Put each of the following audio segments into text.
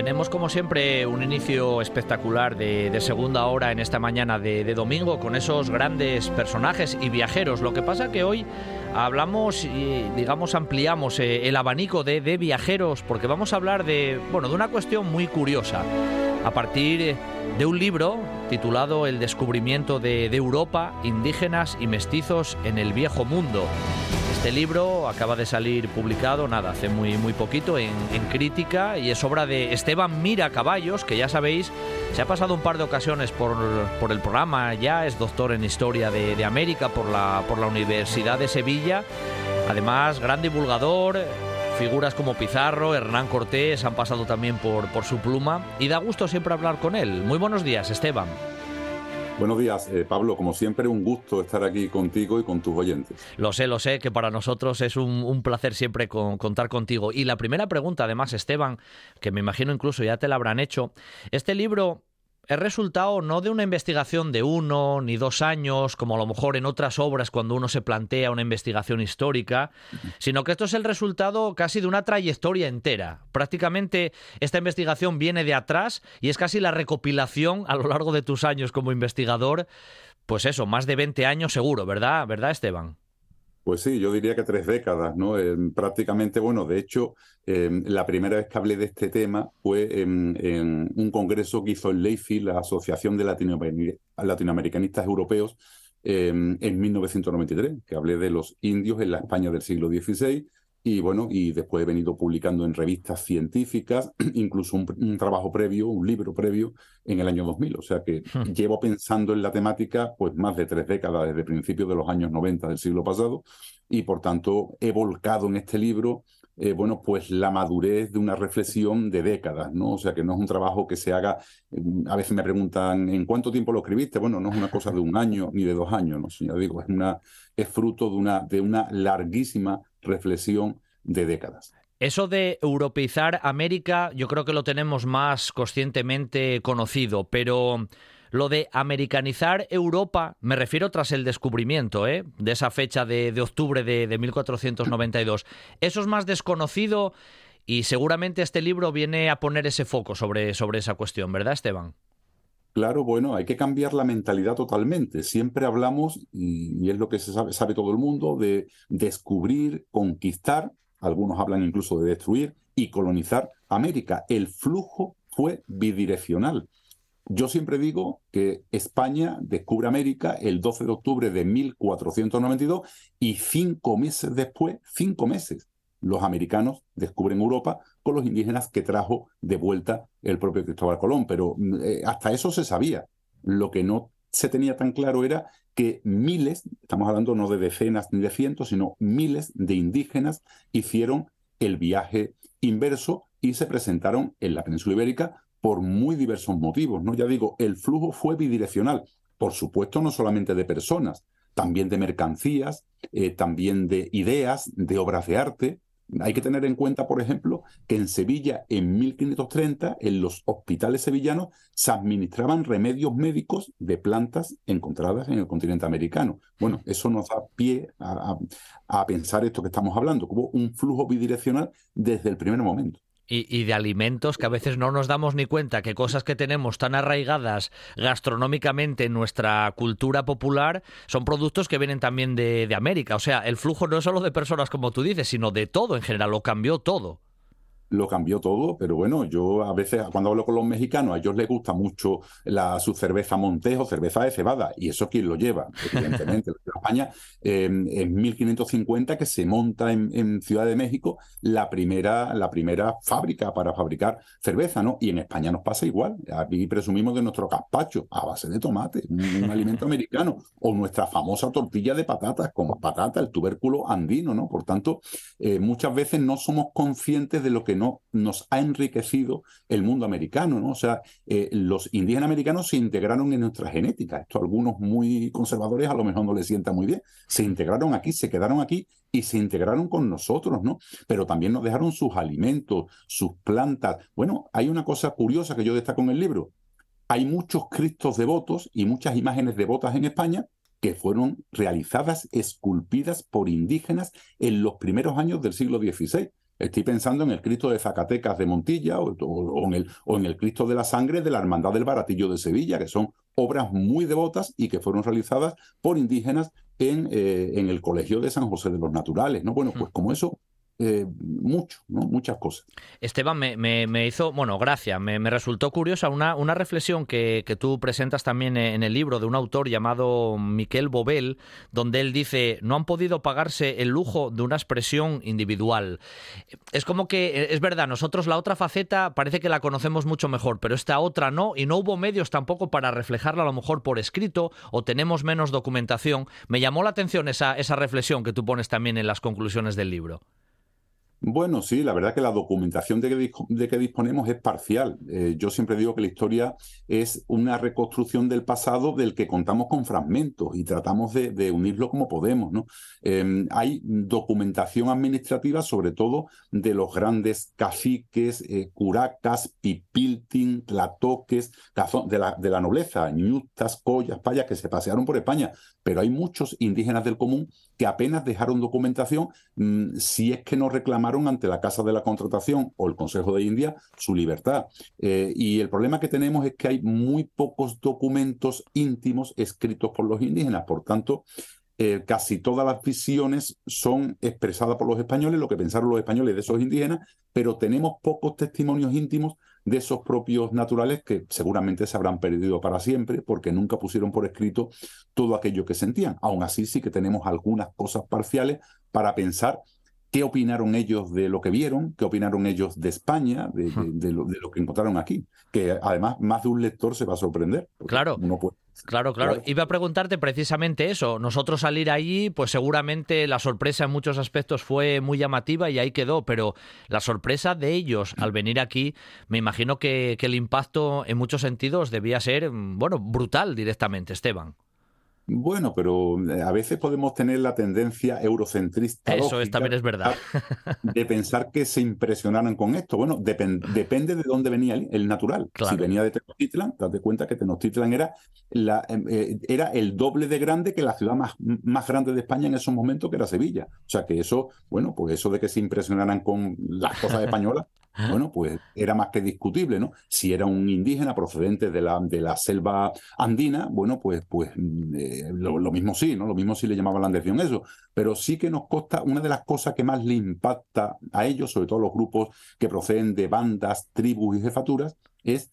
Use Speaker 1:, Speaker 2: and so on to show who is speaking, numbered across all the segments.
Speaker 1: Tenemos como siempre un inicio espectacular de, segunda hora en esta mañana de, domingo con esos grandes personajes y viajeros. Lo que pasa que hoy hablamos y digamos ampliamos eh, el abanico de, viajeros porque vamos a hablar de bueno de una cuestión muy curiosa a partir de un libro titulado El descubrimiento de Europa, indígenas y mestizos en el viejo mundo. Este libro acaba de salir publicado, nada, hace muy, muy poquito, en, crítica y es obra de Esteban Mira Caballos, que ya sabéis, se ha pasado un par de ocasiones por, por el programa, ya es doctor en Historia de, América por la, por la Universidad de Sevilla. Además, gran divulgador, figuras como Pizarro, Hernán Cortés han pasado también por, por su pluma y da gusto siempre hablar con él. Muy buenos días, Esteban.
Speaker 2: Buenos días, eh, Pablo. Como siempre, un gusto estar aquí contigo y con tus oyentes.
Speaker 1: Lo sé, lo sé, que para nosotros es un, placer siempre contar contigo. Y la primera pregunta, además, Esteban, que me imagino incluso ya te la habrán hecho. Este libro es resultado no de una investigación de uno ni dos años, como a lo mejor en otras obras cuando uno se plantea una investigación histórica, sino que esto es el resultado casi de una trayectoria entera. Prácticamente esta investigación viene de atrás y es casi la recopilación a lo largo de tus años como investigador, pues eso, más de 20 años seguro, ¿verdad? ¿Verdad, Esteban?
Speaker 2: Pues sí, yo diría que tres décadas, ¿no? prácticamente, bueno, de hecho, em, la primera vez que hablé de este tema fue en, un congreso que hizo el LEIFI, la Asociación de Latinoamericanistas Europeos, em, en 1993, que hablé de los indios en la España del siglo XVI y bueno, y después he venido publicando en revistas científicas, incluso un, trabajo previo, un libro previo en el año 2000. O sea que hmm. llevo pensando en la temática pues más de tres décadas, desde principios de los años 90 del siglo pasado, y por tanto he volcado en este libro, eh, bueno, pues la madurez de una reflexión de décadas, ¿no? O sea que no es un trabajo que se haga, a veces me preguntan, ¿en cuánto tiempo lo escribiste? Bueno, no es una cosa de un año ni de dos años, ¿no? Ya digo, es, una, es fruto de una, de una larguísima reflexión de décadas.
Speaker 1: Eso de europeizar América yo creo que lo tenemos más conscientemente conocido, pero lo de americanizar Europa, me refiero tras el descubrimiento ¿eh? de esa fecha de, octubre de, de 1492, eso es más desconocido y seguramente este libro viene a poner ese foco sobre, sobre esa cuestión, ¿verdad Esteban?
Speaker 2: Claro, bueno, hay que cambiar la mentalidad totalmente. Siempre hablamos, y, es lo que se sabe, sabe todo el mundo, de descubrir, conquistar, algunos hablan incluso de destruir y colonizar América. El flujo fue bidireccional. Yo siempre digo que España descubre América el 12 de octubre de 1492 y cinco meses después, cinco meses, los americanos descubren Europa con los indígenas que trajo de vuelta el propio Cristóbal Colón. Pero mm, eh, hasta eso se sabía. Lo que no se tenía tan claro era que miles, estamos hablando no de decenas ni de cientos, sino miles de indígenas hicieron el viaje inverso y se presentaron en la península ibérica por muy diversos motivos. ¿no? Ya digo, el flujo fue bidireccional. Por supuesto, no solamente de personas, también de mercancías, eh, también de ideas, de obras de arte. Hay que tener en cuenta, por ejemplo, que en Sevilla, en 1530, en los hospitales sevillanos se administraban remedios médicos de plantas encontradas en el continente americano. Bueno, eso nos da pie a, pensar esto que estamos hablando, que hubo un flujo bidireccional desde el primer momento
Speaker 1: y, de alimentos que a veces no nos damos ni cuenta que cosas que tenemos tan arraigadas gastronómicamente en nuestra cultura popular son productos que vienen también de, de América. O sea, el flujo no es solo de personas como tú dices, sino de todo en general, lo cambió todo
Speaker 2: lo cambió todo, pero bueno, yo a veces cuando hablo con los mexicanos, a ellos les gusta mucho la, su cerveza Montejo, cerveza de cebada, y eso quien lo lleva, evidentemente. en España, en 1550 que se monta en, Ciudad de México la primera, la primera fábrica para fabricar cerveza, ¿no? Y en España nos pasa igual. Aquí presumimos de nuestro gazpacho a base de tomate, un, alimento americano, o nuestra famosa tortilla de patatas con patata, el tubérculo andino, ¿no? Por tanto, eh, muchas veces no somos conscientes de lo que no nos ha enriquecido el mundo americano, ¿no? O sea, eh, los indígenas americanos se integraron en nuestra genética. Esto a algunos muy conservadores a lo mejor no les sienta muy bien. Se integraron aquí, se quedaron aquí y se integraron con nosotros, ¿no? Pero también nos dejaron sus alimentos, sus plantas. Bueno, hay una cosa curiosa que yo destaco en el libro. Hay muchos cristos devotos y muchas imágenes devotas en España que fueron realizadas, esculpidas por indígenas en los primeros años del siglo XVI. Estoy pensando en el Cristo de Zacatecas de Montilla o, en el, o, en el, Cristo de la Sangre de la Hermandad del Baratillo de Sevilla, que son obras muy devotas y que fueron realizadas por indígenas en, eh, en el Colegio de San José de los Naturales. ¿no? Bueno, pues como eso eh, mucho, muchas cosas.
Speaker 1: Esteban, me, hizo, bueno, gracias, me, resultó curiosa una, reflexión que, tú presentas también en el libro de un autor llamado Miquel Bobel, donde él dice, no han podido pagarse el lujo de una expresión individual. Es como que, es verdad, nosotros la otra faceta parece que la conocemos mucho mejor, pero esta otra no, y no hubo medios tampoco para reflejarla a lo mejor por escrito, o tenemos menos documentación. Me llamó la atención esa reflexión que tú pones también en las conclusiones del libro.
Speaker 2: Bueno, sí, la verdad que la documentación de que, disponemos es parcial. Eh, yo siempre digo que la historia es una reconstrucción del pasado del que contamos con fragmentos y tratamos de, unirlo como podemos. ¿no? Em, hay documentación administrativa, sobre todo de los grandes caciques, eh, curacas, pipiltin, tlatoques, de la, de la nobleza, ñutas, collas, payas, que se pasearon por España. Pero hay muchos indígenas del común que apenas dejaron documentación mm, si es que no reclamaron ante la Casa de la Contratación o el Consejo de India su libertad. Eh, y el problema que tenemos es que hay muy pocos documentos íntimos escritos por los indígenas. Por tanto, eh, casi todas las visiones son expresadas por los españoles, lo que pensaron los españoles de esos indígenas, pero tenemos pocos testimonios íntimos de esos propios naturales que seguramente se habrán perdido para siempre porque nunca pusieron por escrito todo aquello que sentían. Aún así sí que tenemos algunas cosas parciales para pensar qué opinaron ellos de lo que vieron, qué opinaron ellos de España, de, lo, que encontraron aquí, que además más de un lector se va a sorprender.
Speaker 1: Claro. Claro, claro. Iba a preguntarte precisamente eso. Nosotros salir allí, pues seguramente la sorpresa en muchos aspectos fue muy llamativa y ahí quedó, pero la sorpresa de ellos al venir aquí, me imagino que, que el impacto en muchos sentidos debía ser, bueno, brutal directamente, Esteban.
Speaker 2: Bueno, pero eh, a veces podemos tener la tendencia eurocentrista.
Speaker 1: Eso también es verdad.
Speaker 2: De pensar que se impresionaron con esto. Bueno, depende de dónde venía el, natural. Si venía de Tenochtitlan, date cuenta que Tenochtitlan era, la, em, eh, era el doble de grande que la ciudad más, más grande de España en esos momentos, que era Sevilla. O sea que eso, bueno, pues eso de que se impresionaran con las cosas españolas, bueno, pues era más que discutible, ¿no? Si era un indígena procedente de la, de la selva andina, bueno, pues, pues mm, eh, lo, mismo sí, ¿no? Lo mismo sí le llamaba la atención eso. Pero sí que nos consta, una de las cosas que más le impacta a ellos, sobre todo los grupos que proceden de bandas, tribus y jefaturas, es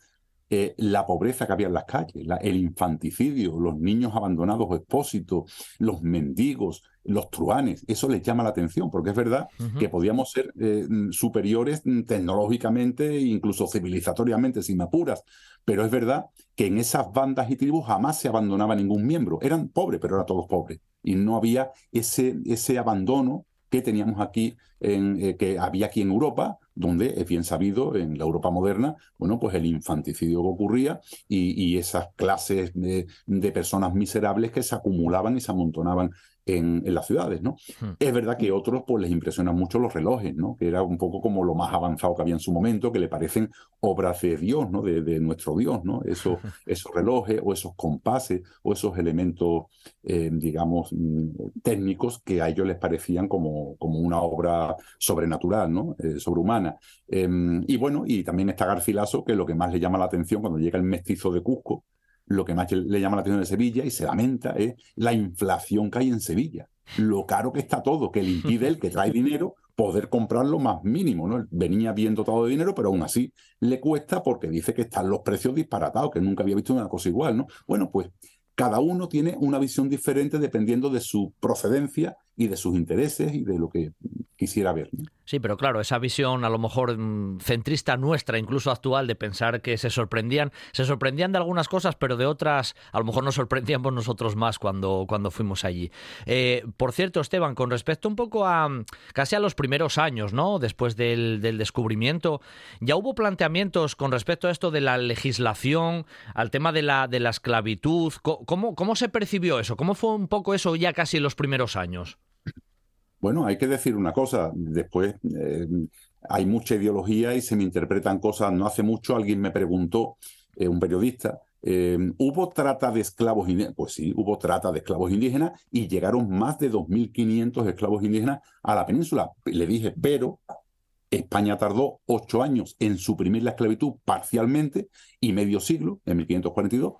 Speaker 2: eh, la pobreza que había en las calles, el infanticidio, los niños abandonados o expósitos, los mendigos, los truanes. Eso les llama la atención, porque es verdad que podíamos ser eh, superiores tecnológicamente incluso civilizatoriamente, sin apuras, pero es verdad que en esas bandas y tribus jamás se abandonaba ningún miembro. Eran pobres, pero eran todos pobres. Y no había ese, ese abandono que teníamos aquí, en, eh, que había aquí en Europa, donde es bien sabido en la Europa moderna, bueno, pues el infanticidio que ocurría y, esas clases de, de, personas miserables que se acumulaban y se amontonaban en, las ciudades, ¿no? Es verdad que a otros pues les impresionan mucho los relojes, ¿no? Que era un poco como lo más avanzado que había en su momento, que le parecen obras de Dios, ¿no? De, nuestro Dios, ¿no? Esos, esos relojes o esos compases o esos elementos, eh, digamos, mm, técnicos que a ellos les parecían como, como una obra sobrenatural, ¿no? Eh, sobrehumana. Em, y bueno, y también está Garcilaso, que lo que más le llama la atención cuando llega el mestizo de Cusco, lo que más le llama la atención de Sevilla y se lamenta es la inflación que hay en Sevilla. Lo caro que está todo, que le impide el que trae dinero poder comprar lo más mínimo. ¿no? Venía bien dotado de dinero, pero aún así le cuesta porque dice que están los precios disparatados, que nunca había visto una cosa igual. ¿no? Bueno, pues cada uno tiene una visión diferente dependiendo de su procedencia y de sus intereses y de lo que quisiera ver.
Speaker 1: Sí, pero claro, esa visión a lo mejor mm, centrista nuestra, incluso actual, de pensar que se sorprendían, se sorprendían de algunas cosas, pero de otras a lo mejor nos sorprendíamos nosotros más cuando, cuando fuimos allí. Eh, por cierto, Esteban, con respecto un poco a casi a los primeros años, ¿no? Después del, descubrimiento, ya hubo planteamientos con respecto a esto de la legislación, al tema de la, de la esclavitud. ¿Cómo, ¿Cómo se percibió eso? ¿Cómo fue un poco eso ya casi en los primeros años?
Speaker 2: Bueno, hay que decir una cosa. Después eh, hay mucha ideología y se me interpretan cosas. No hace mucho alguien me preguntó, eh, un periodista, eh, ¿hubo trata de esclavos indígenas? Pues sí, hubo trata de esclavos indígenas y llegaron más de 2.500 esclavos indígenas a la península. Le dije, pero España tardó ocho años en suprimir la esclavitud parcialmente y medio siglo, en 1542,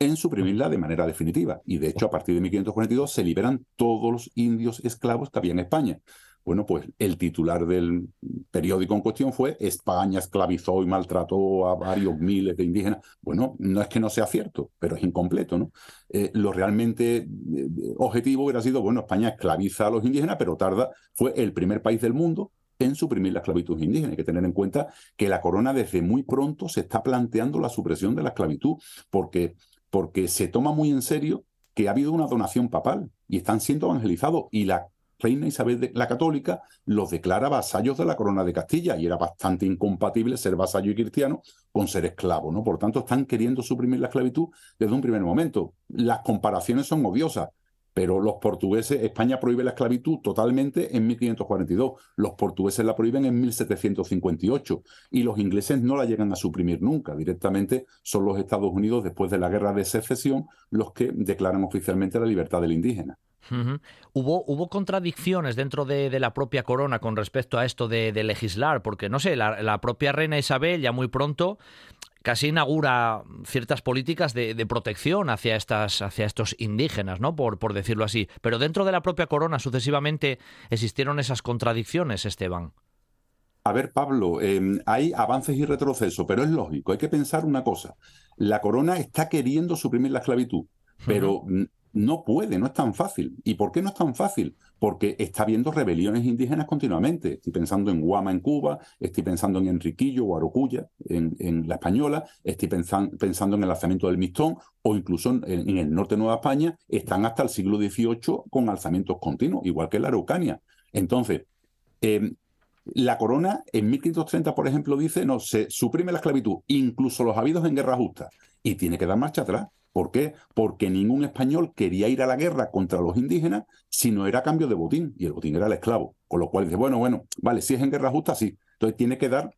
Speaker 2: en suprimirla de manera definitiva. Y de hecho, a partir de 1542 se liberan todos los indios esclavos que había en España. Bueno, pues el titular del periódico en cuestión fue España esclavizó y maltrató a varios miles de indígenas. Bueno, no es que no sea cierto, pero es incompleto, ¿no? Eh, lo realmente eh, objetivo hubiera sido, bueno, España esclaviza a los indígenas, pero tarda, fue el primer país del mundo en suprimir la esclavitud indígena. Hay que tener en cuenta que la corona desde muy pronto se está planteando la supresión de la esclavitud, porque porque se toma muy en serio que ha habido una donación papal y están siendo evangelizados y la reina Isabel la Católica los declara vasallos de la corona de Castilla y era bastante incompatible ser vasallo y cristiano con ser esclavo, ¿no? Por tanto, están queriendo suprimir la esclavitud desde un primer momento. Las comparaciones son odiosas. Pero los portugueses, España prohíbe la esclavitud totalmente en 1542, los portugueses la prohíben en 1758 y los ingleses no la llegan a suprimir nunca. Directamente son los Estados Unidos, después de la guerra de secesión, los que declaran oficialmente la libertad del indígena.
Speaker 1: ¿Hubo, ¿Hubo contradicciones dentro de, la propia corona con respecto a esto de, legislar? Porque, no sé, la, propia reina Isabel ya muy pronto casi inaugura ciertas políticas de, protección hacia, estas, hacia estos indígenas, ¿no? Por, por decirlo así. Pero dentro de la propia corona sucesivamente existieron esas contradicciones, Esteban.
Speaker 2: A ver, Pablo, em, hay avances y retrocesos, pero es lógico. Hay que pensar una cosa. La corona está queriendo suprimir la esclavitud, pero no puede, no es tan fácil. ¿Y por qué no es tan fácil? Porque está habiendo rebeliones indígenas continuamente. Estoy pensando en Guama en Cuba, estoy pensando en Enriquillo o Arocuya en, la Española, estoy pensando en el alzamiento del Mistón o incluso en, el norte de Nueva España, están hasta el siglo XVIII con alzamientos continuos, igual que la Araucania. Entonces, em, la corona en 1530, por ejemplo, dice, no, se suprime la esclavitud, incluso los habidos en guerra justa, y tiene que dar marcha atrás. ¿Por qué? Porque ningún español quería ir a la guerra contra los indígenas si no era cambio de botín, y el botín era el esclavo. Con lo cual dice, bueno, bueno, vale, si es en guerra justa, sí. Entonces tiene que dar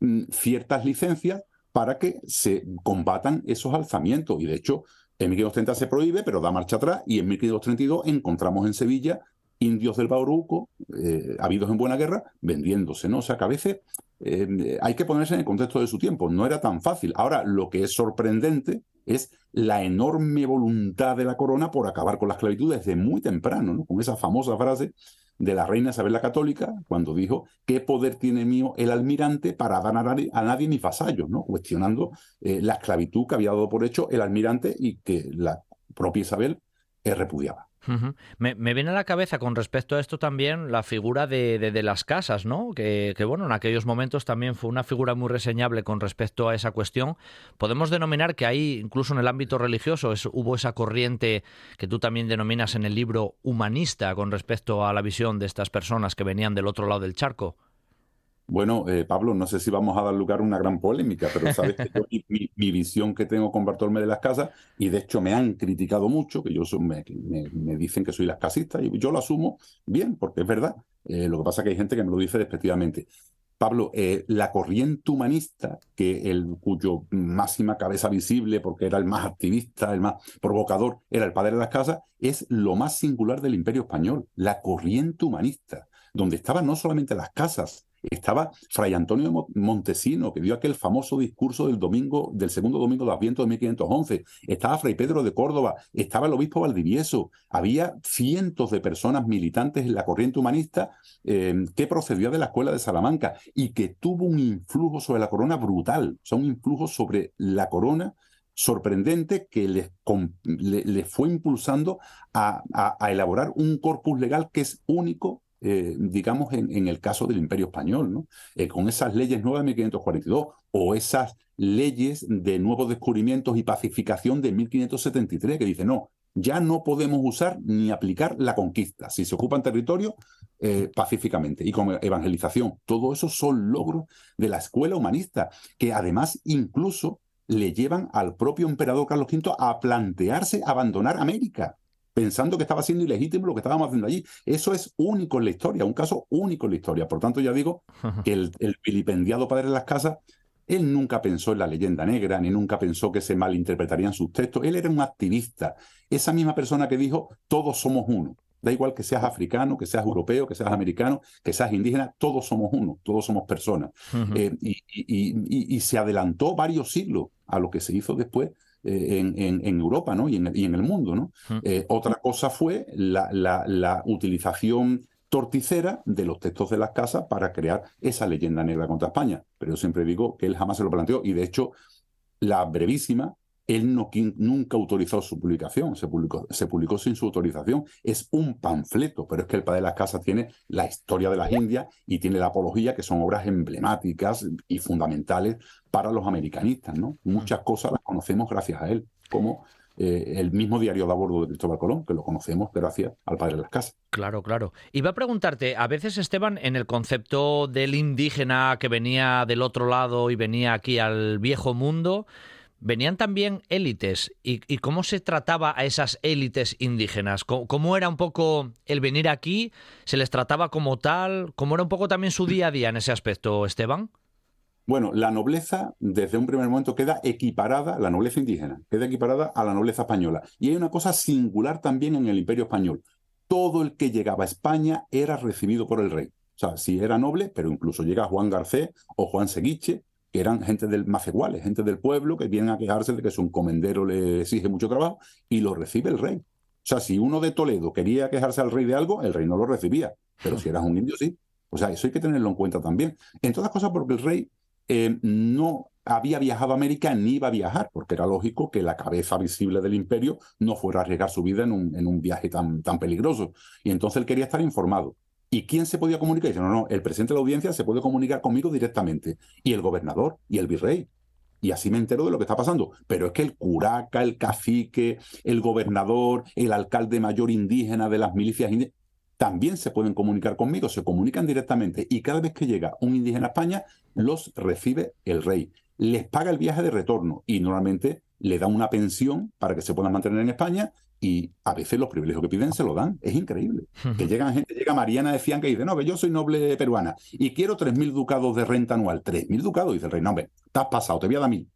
Speaker 2: mm, ciertas licencias para que se combatan esos alzamientos. Y de hecho, en 1530 se prohíbe, pero da marcha atrás, y en 1532 encontramos en Sevilla indios del Bauruco, eh, habidos en buena guerra, vendiéndose, ¿no? O sea que a veces eh, hay que ponerse en el contexto de su tiempo, no era tan fácil. Ahora, lo que es sorprendente es la enorme voluntad de la corona por acabar con la esclavitud desde muy temprano, ¿no? con esa famosa frase de la reina Isabel la Católica, cuando dijo, ¿qué poder tiene mío el almirante para dar a nadie, a nadie mis vasallos? ¿no? Cuestionando eh, la esclavitud que había dado por hecho el almirante y que la propia Isabel repudiaba
Speaker 1: me, viene a la cabeza con respecto a esto también la figura de, las casas, ¿no? Que, bueno, en aquellos momentos también fue una figura muy reseñable con respecto a esa cuestión. Podemos denominar que ahí, incluso en el ámbito religioso, hubo esa corriente que tú también denominas en el libro humanista con respecto a la visión de estas personas que venían del otro lado del charco.
Speaker 2: Bueno, eh, Pablo, no sé si vamos a dar lugar a una gran polémica, pero sabes que yo, mi, visión que tengo con Bartolomé de las Casas, y de hecho me han criticado mucho, que yo me, me, dicen que soy las casistas, y yo lo asumo bien, porque es verdad. Eh, lo que pasa es que hay gente que me lo dice despectivamente. Pablo, eh, la corriente humanista, que el, cuyo máxima cabeza visible, porque era el más activista, el más provocador, era el padre de las casas, es lo más singular del imperio español, la corriente humanista, donde estaban no solamente las casas, estaba Fray Antonio Montesino, que dio aquel famoso discurso del domingo, del segundo domingo de Adviento de 1511. Estaba Fray Pedro de Córdoba, estaba el obispo Valdivieso. Había cientos de personas militantes en la corriente humanista em, que procedía de la escuela de Salamanca y que tuvo un influjo sobre la corona brutal. O sea, un influjo sobre la corona sorprendente que les, le, fue impulsando a, elaborar un corpus legal que es único eh, digamos, en, el caso del Imperio Español, ¿no? Eh, con esas leyes nuevas de 1542 o esas leyes de nuevos descubrimientos y pacificación de 1573, que dice, no, ya no podemos usar ni aplicar la conquista. Si se ocupan territorio, eh, pacíficamente y con evangelización. Todo eso son logros de la escuela humanista, que además incluso le llevan al propio emperador Carlos V a plantearse abandonar América pensando que estaba siendo ilegítimo lo que estábamos haciendo allí. Eso es único en la historia, un caso único en la historia. Por tanto, ya digo que el, el vilipendiado padre de las casas, él nunca pensó en la leyenda negra, ni nunca pensó que se malinterpretarían sus textos. Él era un activista, esa misma persona que dijo, todos somos uno. Da igual que seas africano, que seas europeo, que seas americano, que seas indígena, todos somos uno, todos somos personas. Eh, y, se adelantó varios siglos a lo que se hizo después eh, en, Europa ¿no? y, en, el mundo. ¿no? Eh, otra cosa fue la, la, utilización torticera de los textos de las casas para crear esa leyenda negra contra España. Pero yo siempre digo que él jamás se lo planteó y de hecho la brevísima él no, nunca autorizó su publicación, se publicó, se publicó sin su autorización. Es un panfleto, pero es que el Padre de las Casas tiene la historia de las Indias y tiene la apología, que son obras emblemáticas y fundamentales para los americanistas. ¿no? Muchas cosas las conocemos gracias a él, como eh, el mismo diario de a bordo de Cristóbal Colón, que lo conocemos gracias al Padre de las Casas.
Speaker 1: Claro, claro. Iba a preguntarte, a veces Esteban, en el concepto del indígena que venía del otro lado y venía aquí al viejo mundo, venían también élites. ¿Y, cómo se trataba a esas élites indígenas? ¿Cómo, era un poco el venir aquí? ¿Se les trataba como tal? ¿Cómo era un poco también su día a día en ese aspecto, Esteban?
Speaker 2: Bueno, la nobleza desde un primer momento queda equiparada, la nobleza indígena, queda equiparada a la nobleza española. Y hay una cosa singular también en el imperio español. Todo el que llegaba a España era recibido por el rey. O sea, si era noble, pero incluso llega Juan Garcés o Juan Seguiche, que eran gente del más iguales, gente del pueblo que vienen a quejarse de que su encomendero le exige mucho trabajo y lo recibe el rey. O sea, si uno de Toledo quería quejarse al rey de algo, el rey no lo recibía. Pero si eras un indio, sí. O sea, eso hay que tenerlo en cuenta también. En todas cosas, porque el rey eh, no había viajado a América ni iba a viajar, porque era lógico que la cabeza visible del imperio no fuera a arriesgar su vida en un, en un viaje tan, tan peligroso. Y entonces él quería estar informado. ¿Y quién se podía comunicar? dice, no, no, el presidente de la audiencia se puede comunicar conmigo directamente. Y el gobernador y el virrey. Y así me entero de lo que está pasando. Pero es que el curaca, el cacique, el gobernador, el alcalde mayor indígena de las milicias indígenas, también se pueden comunicar conmigo, se comunican directamente. Y cada vez que llega un indígena a España, los recibe el rey. Les paga el viaje de retorno y normalmente le da una pensión para que se puedan mantener en España y a veces los privilegios que piden se lo dan. Es increíble. Que llegan gente, llega Mariana de Cianca y dice, no, que yo soy noble peruana y quiero 3.000 ducados de renta anual. 3.000 ducados, dice el rey, no, hombre, te has pasado, te voy a dar mil.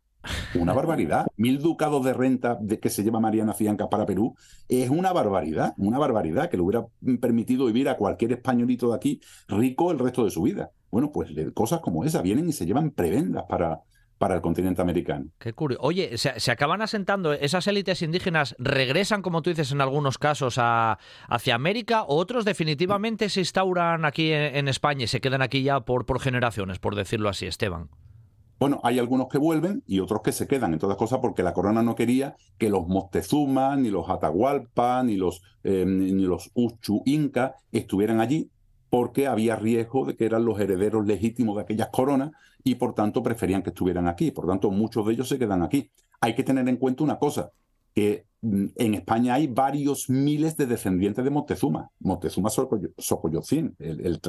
Speaker 2: Una barbaridad. Mil ducados de renta de que se lleva Mariana Cianca para Perú es una barbaridad, una barbaridad que le hubiera permitido vivir a cualquier españolito de aquí rico el resto de su vida. Bueno, pues cosas como esa vienen y se llevan prebendas para, para el continente americano.
Speaker 1: Qué curioso. Oye, se, acaban asentando, esas élites indígenas regresan, como tú dices, en algunos casos a, hacia América, o otros definitivamente se instauran aquí en, España y se quedan aquí ya por, por generaciones, por decirlo así, Esteban.
Speaker 2: Bueno, hay algunos que vuelven y otros que se quedan, en todas cosas porque la corona no quería que los Moctezuma, ni los Atahualpa, ni los, eh, ni los Uchu Inca estuvieran allí, porque había riesgo de que eran los herederos legítimos de aquellas coronas y por tanto preferían que estuvieran aquí. Por tanto, muchos de ellos se quedan aquí. Hay que tener en cuenta una cosa, que mm, en España hay varios miles de descendientes de Moctezuma. Moctezuma Socoyocín, el, el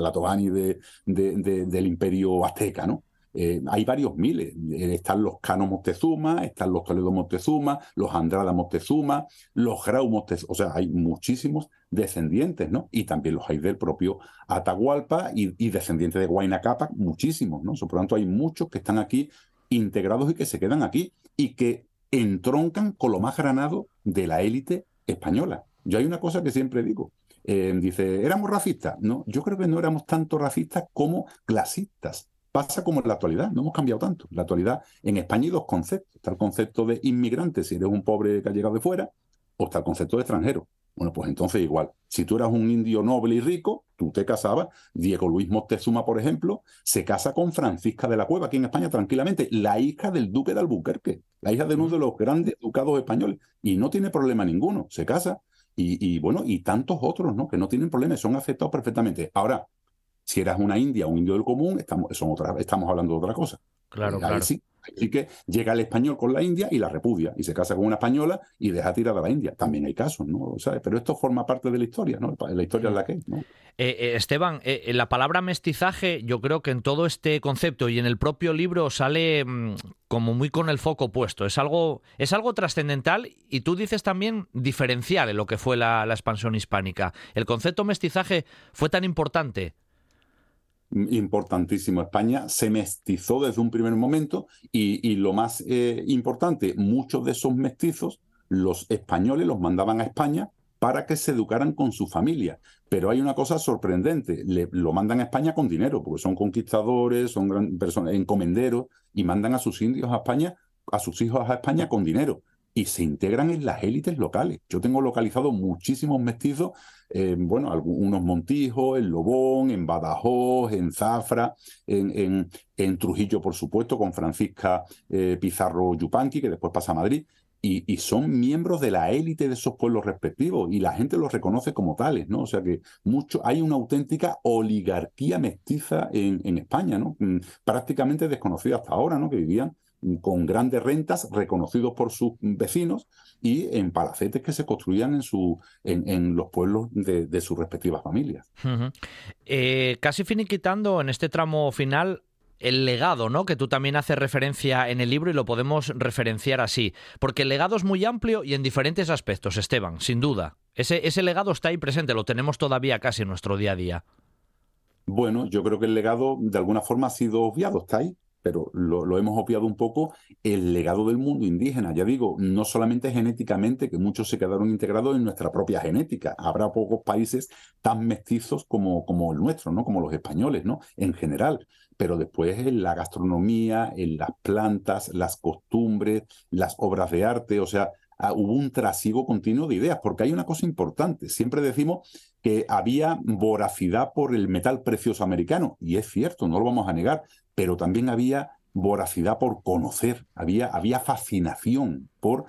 Speaker 2: de, del imperio azteca, ¿no? Eh, hay varios miles. Eh, están los Cano Moctezuma, están los Toledo Moctezuma, los Andrada Moctezuma, los Grau Moctezuma. O sea, hay muchísimos descendientes, ¿no? Y también los hay del propio Atahualpa y, descendientes de Huayna muchísimos, ¿no? por lo tanto, hay muchos que están aquí integrados y que se quedan aquí y que entroncan con lo más granado de la élite española. Yo hay una cosa que siempre digo. Eh, dice, ¿éramos racistas? No, yo creo que no éramos tanto racistas como clasistas. Pasa como en la actualidad, no hemos cambiado tanto. En la actualidad, en España hay dos conceptos. Está el concepto de inmigrante, si eres un pobre que ha llegado de fuera, o está el concepto de extranjero. Bueno, pues entonces igual, si tú eras un indio noble y rico, tú te casabas. Diego Luis Moctezuma, por ejemplo, se casa con Francisca de la Cueva, aquí en España, tranquilamente, la hija del duque de Albuquerque, la hija de uno de los grandes ducados españoles, y no tiene problema ninguno, se casa. y, bueno, y tantos otros, ¿no? Que no tienen problemas, son afectados perfectamente. Ahora, si eras una india o un indio del común, estamos, son otra, estamos hablando de otra cosa.
Speaker 1: Claro, claro.
Speaker 2: Sí, Así que llega el español con la India y la repudia, y se casa con una española y deja tirada a la India. También hay casos, ¿no? Pero esto forma parte de la historia, ¿no? La historia es la que es, ¿no?
Speaker 1: Eh, eh, Esteban, eh, la palabra mestizaje, yo creo que en todo este concepto y en el propio libro sale mm, como muy con el foco puesto. Es algo, es algo trascendental y tú dices también diferencial en lo que fue la expansión hispánica. ¿El concepto mestizaje fue tan importante?
Speaker 2: Importantísimo. España se mestizó desde un primer momento y, lo más eh, importante, muchos de esos mestizos, los españoles los mandaban a España para que se educaran con su familia. Pero hay una cosa sorprendente, le, lo mandan a España con dinero, porque son conquistadores, son gran, personas, encomenderos, y mandan a sus indios a España, a sus hijos a España con dinero y se integran en las élites locales. Yo tengo localizado muchísimos mestizos, bueno, algunos Montijos, en Lobón, en Badajoz, en Zafra, en, en, Trujillo, por supuesto, con Francisca eh, Pizarro Yupanqui, que después pasa a Madrid. Y, son miembros de la élite de esos pueblos respectivos y la gente los reconoce como tales, ¿no? O sea que mucho, hay una auténtica oligarquía mestiza en, en España, ¿no? Mm, prácticamente desconocida hasta ahora, ¿no? Que vivían con grandes rentas reconocidos por sus vecinos y en palacetes que se construían en, su, en, los pueblos de, sus respectivas familias.
Speaker 1: Eh, casi finiquitando en este tramo final el legado, ¿no? Que tú también haces referencia en el libro y lo podemos referenciar así. Porque el legado es muy amplio y en diferentes aspectos, Esteban, sin duda. Ese, ese legado está ahí presente, lo tenemos todavía casi en nuestro día a día.
Speaker 2: Bueno, yo creo que el legado de alguna forma ha sido obviado, está ahí pero lo, hemos obviado un poco, el legado del mundo indígena. Ya digo, no solamente genéticamente, que muchos se quedaron integrados en nuestra propia genética. Habrá pocos países tan mestizos como, como el nuestro, ¿no? Como los españoles, ¿no? En general. Pero después en la gastronomía, en las plantas, las costumbres, las obras de arte, o sea, ah, hubo un trasiego continuo de ideas, porque hay una cosa importante. Siempre decimos que había voracidad por el metal precioso americano, y es cierto, no lo vamos a negar, pero también había voracidad por conocer, había, había fascinación por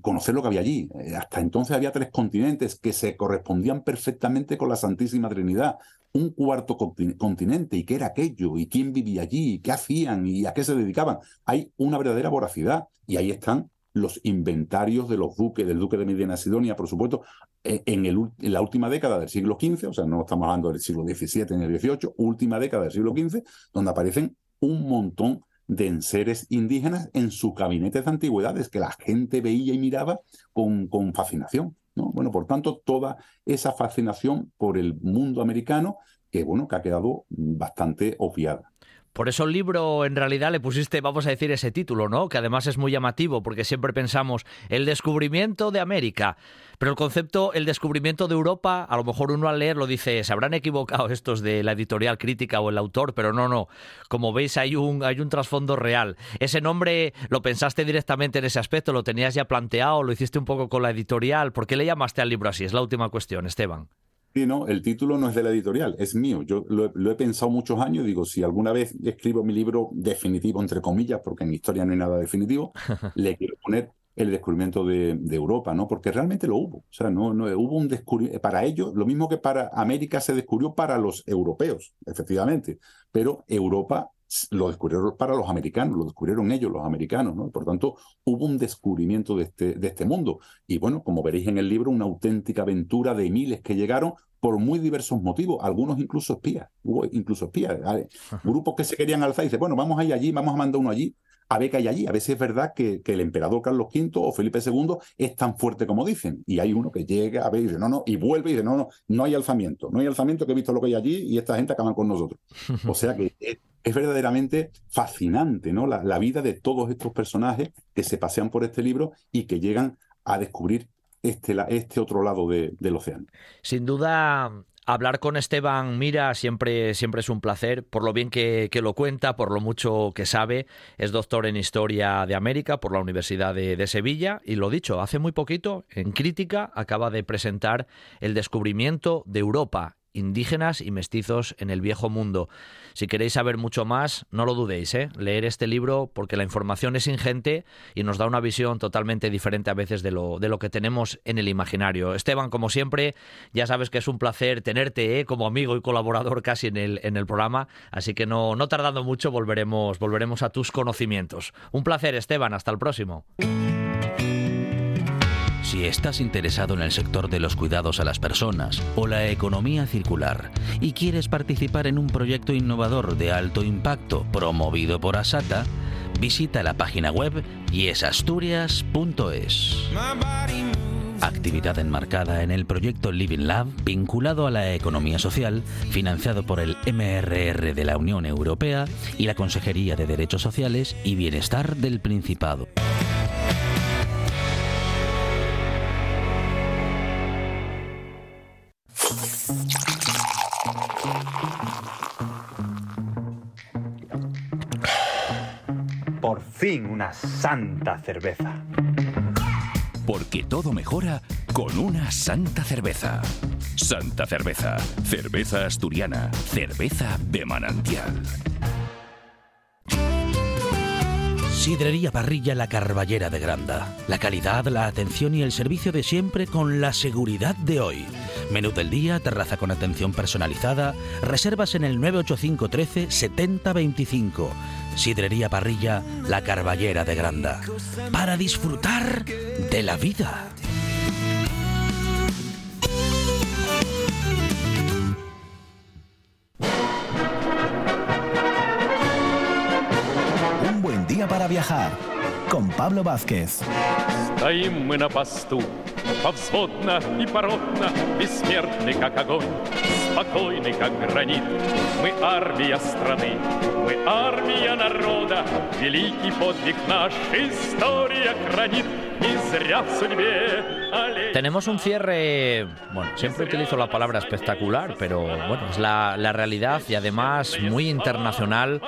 Speaker 2: conocer lo que había allí. Eh, hasta entonces había tres continentes que se correspondían perfectamente con la Santísima Trinidad. Un cuarto continente, ¿y qué era aquello? ¿Y quién vivía allí? ¿Qué hacían? ¿Y a qué se dedicaban? Hay una verdadera voracidad y ahí están los inventarios de los duques, del duque de Medina Sidonia, por supuesto, eh, en, el, en, la última década del siglo XV, o sea, no estamos hablando del siglo XVII ni el XVIII, última década del siglo XV, donde aparecen un montón de enseres indígenas en sus gabinetes de antigüedades que la gente veía y miraba con, con fascinación. ¿no? Bueno, por tanto, toda esa fascinación por el mundo americano que, bueno, que ha quedado bastante obviada.
Speaker 1: Por eso el libro en realidad le pusiste, vamos a decir, ese título, ¿no? Que además es muy llamativo porque siempre pensamos el descubrimiento de América, pero el concepto el descubrimiento de Europa, a lo mejor uno al leerlo dice, se habrán equivocado estos de la editorial crítica o el autor, pero no, no. Como veis hay un hay un trasfondo real. Ese nombre lo pensaste directamente en ese aspecto, lo tenías ya planteado, lo hiciste un poco con la editorial, ¿por qué le llamaste al libro así? Es la última cuestión, Esteban.
Speaker 2: Sí, no, el título no es de la editorial, es mío. Yo lo, he pensado muchos años. Digo, si alguna vez escribo mi libro definitivo, entre comillas, porque en mi historia no hay nada definitivo, le quiero poner el descubrimiento de, Europa, ¿no? Porque realmente lo hubo. O sea, no, no hubo un descubrimiento. Para ellos, lo mismo que para América se descubrió para los europeos, efectivamente. Pero Europa lo descubrieron para los americanos, lo descubrieron ellos, los americanos, ¿no? Por tanto, hubo un descubrimiento de este, de este mundo. Y bueno, como veréis en el libro, una auténtica aventura de miles que llegaron por muy diversos motivos, algunos incluso espías, hubo incluso espías, grupos que se querían alzar y dicen, bueno, vamos a ir allí, vamos a mandar uno allí, a ver qué hay allí. A veces es verdad que, que, el emperador Carlos V o Felipe II es tan fuerte como dicen. Y hay uno que llega a ver y dice, no, no, y vuelve y dice, no, no, no hay alzamiento, no hay alzamiento que he visto lo que hay allí y esta gente acaban con nosotros. O sea que es verdaderamente fascinante, ¿no? La, vida de todos estos personajes que se pasean por este libro y que llegan a descubrir este, este otro lado del océano.
Speaker 1: Sin duda, Hablar con Esteban Mira siempre, siempre es un placer, por lo bien que, lo cuenta, por lo mucho que sabe. Es doctor en Historia de América por la Universidad de, de, Sevilla y lo dicho, hace muy poquito, en Crítica, acaba de presentar El descubrimiento de Europa indígenas y mestizos en el viejo mundo. Si queréis saber mucho más, no lo dudéis, ¿eh? leer este libro porque la información es ingente y nos da una visión totalmente diferente a veces de lo, de lo que tenemos en el imaginario. Esteban, como siempre, ya sabes que es un placer tenerte ¿eh? como amigo y colaborador casi en el, en el programa, así que no, no tardando mucho volveremos, volveremos a tus conocimientos. Un placer, Esteban, hasta el próximo.
Speaker 3: Si estás interesado en el sector de los cuidados a las personas o la economía circular y quieres participar en un proyecto innovador de alto impacto promovido por Asata, visita la página web yesasturias.es. Actividad enmarcada en el proyecto Living Lab vinculado a la economía social, financiado por el MRR de la Unión Europea y la Consejería de Derechos Sociales y Bienestar del Principado.
Speaker 4: Fin una santa cerveza.
Speaker 5: Porque todo mejora con una santa cerveza. Santa cerveza, cerveza asturiana, cerveza de manantial.
Speaker 3: Sidrería Parrilla La Carballera de Granda. La calidad, la atención y el servicio de siempre con la seguridad de hoy. Menú del día, terraza con atención personalizada, reservas en el 985 13 7025. Sidrería Parrilla La Carballera de Granda. Para disfrutar de la vida.
Speaker 6: Un buen día para viajar con Pablo Vázquez.
Speaker 7: Стоим мы на посту, повзводно и поротно, Бессмертный, как огонь, спокойный, как гранит. Мы армия страны, мы армия народа, Великий подвиг наш история хранит. Не зря в судьбе олень-
Speaker 1: Tenemos un cierre, bueno, siempre utilizo la palabra espectacular, pero bueno, es la, la realidad y además muy internacional,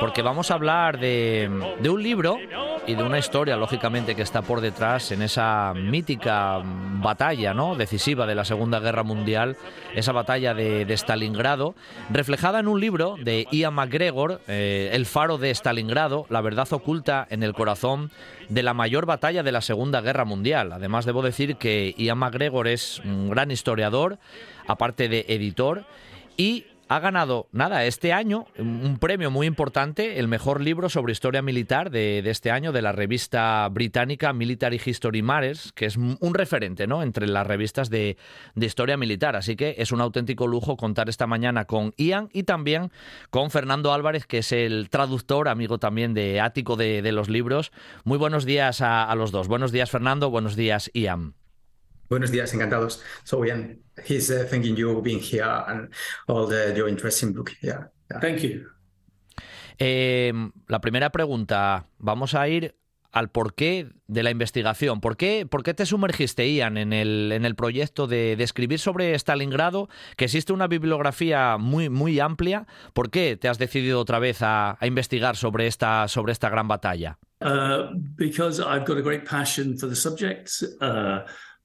Speaker 1: porque vamos a hablar de, un libro y de una historia, lógicamente, que está por detrás en esa mítica batalla ¿no? decisiva de la Segunda Guerra Mundial, esa batalla de, Stalingrado, reflejada en un libro de Ian McGregor, eh, El faro de Stalingrado, la verdad oculta en el corazón de la mayor batalla de la Segunda Guerra Mundial. Además, debo decir que Ian McGregor es un gran historiador, aparte de editor, y ha ganado, nada, este año un premio muy importante, el mejor libro sobre historia militar de, este año de la revista británica Military History Matters, que es un referente ¿no? entre las revistas de, historia militar. Así que es un auténtico lujo contar esta mañana con Ian y también con Fernando Álvarez, que es el traductor, amigo también de Ático de, los libros. Muy buenos días a los dos. Buenos días, Fernando. Buenos días, Ian.
Speaker 8: Buenos días, encantados. So Ian, he's uh, thanking you being here and all the your interesting book. Yeah. yeah.
Speaker 9: Thank you.
Speaker 1: Eh, la primera pregunta, vamos a ir al porqué de la investigación. ¿Por qué, por qué te sumergiste, Ian, en el, en el proyecto de, de, escribir sobre Stalingrado? Que existe una bibliografía muy, muy amplia. ¿Por qué te has decidido otra vez a, a investigar sobre esta, sobre esta gran batalla?
Speaker 9: Uh, because I've got a great passion for the subject. Uh,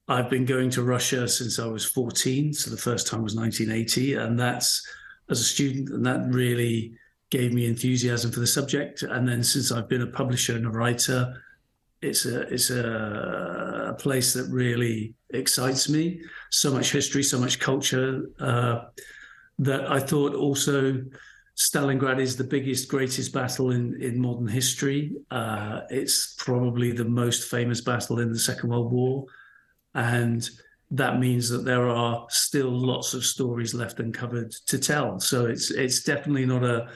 Speaker 9: I've been going to Russia since I was 14, so the first time was 1980, and that's as a student, and that really gave me enthusiasm for the subject. And then since I've been a publisher and a writer, it's a it's a, a place that really excites me. So much history, so much culture uh, that I thought also Stalingrad is the biggest, greatest battle in, in modern history. Uh, it's probably the most famous battle in the Second World War. And that means that there are still lots of stories left uncovered to tell. So it's it's definitely not a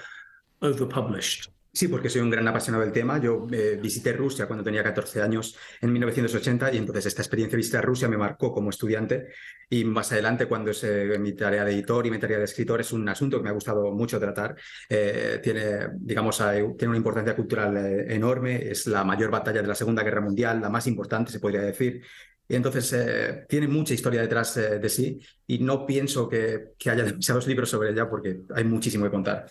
Speaker 9: overpublished.
Speaker 8: Sí, porque soy un gran apasionado del tema. Yo eh, visité Rusia cuando tenía 14 años en 1980 y entonces esta experiencia de visitar Rusia me marcó como estudiante y más adelante cuando es eh, mi tarea de editor y mi tarea de escritor es un asunto que me ha gustado mucho tratar. Eh, tiene, digamos, tiene una importancia cultural eh, enorme, es la mayor batalla de la Segunda Guerra Mundial, la más importante se podría decir. Y entonces eh, tiene mucha historia detrás eh, de sí y no pienso que, que haya demasiados libros sobre ella porque hay muchísimo que contar.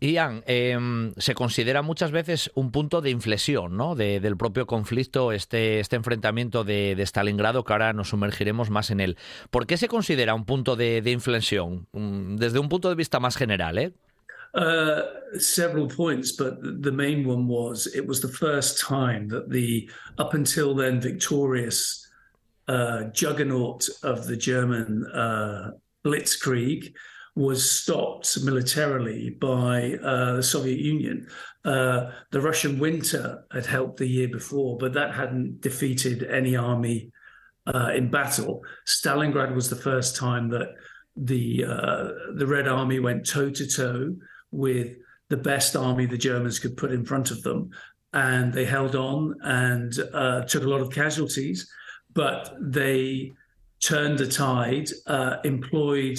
Speaker 1: Ian, eh, se considera muchas veces un punto de inflexión ¿no? de, del propio conflicto, este, este enfrentamiento de, de, Stalingrado, que ahora nos sumergiremos más en él. ¿Por qué se considera un punto de, de inflexión? Mm, desde un punto de vista más general, ¿eh?
Speaker 9: Uh, several points, but the main one was it was the first time that the up until then victorious uh, juggernaut of the German uh, Blitzkrieg was stopped militarily by uh, the Soviet Union. Uh, the Russian winter had helped the year before, but that hadn't defeated any army uh, in battle. Stalingrad was the first time that the uh, the Red Army went toe to toe with the best army the Germans could put in front of them, and they held on and took a lot of casualties, but they turned the tide, uh, employed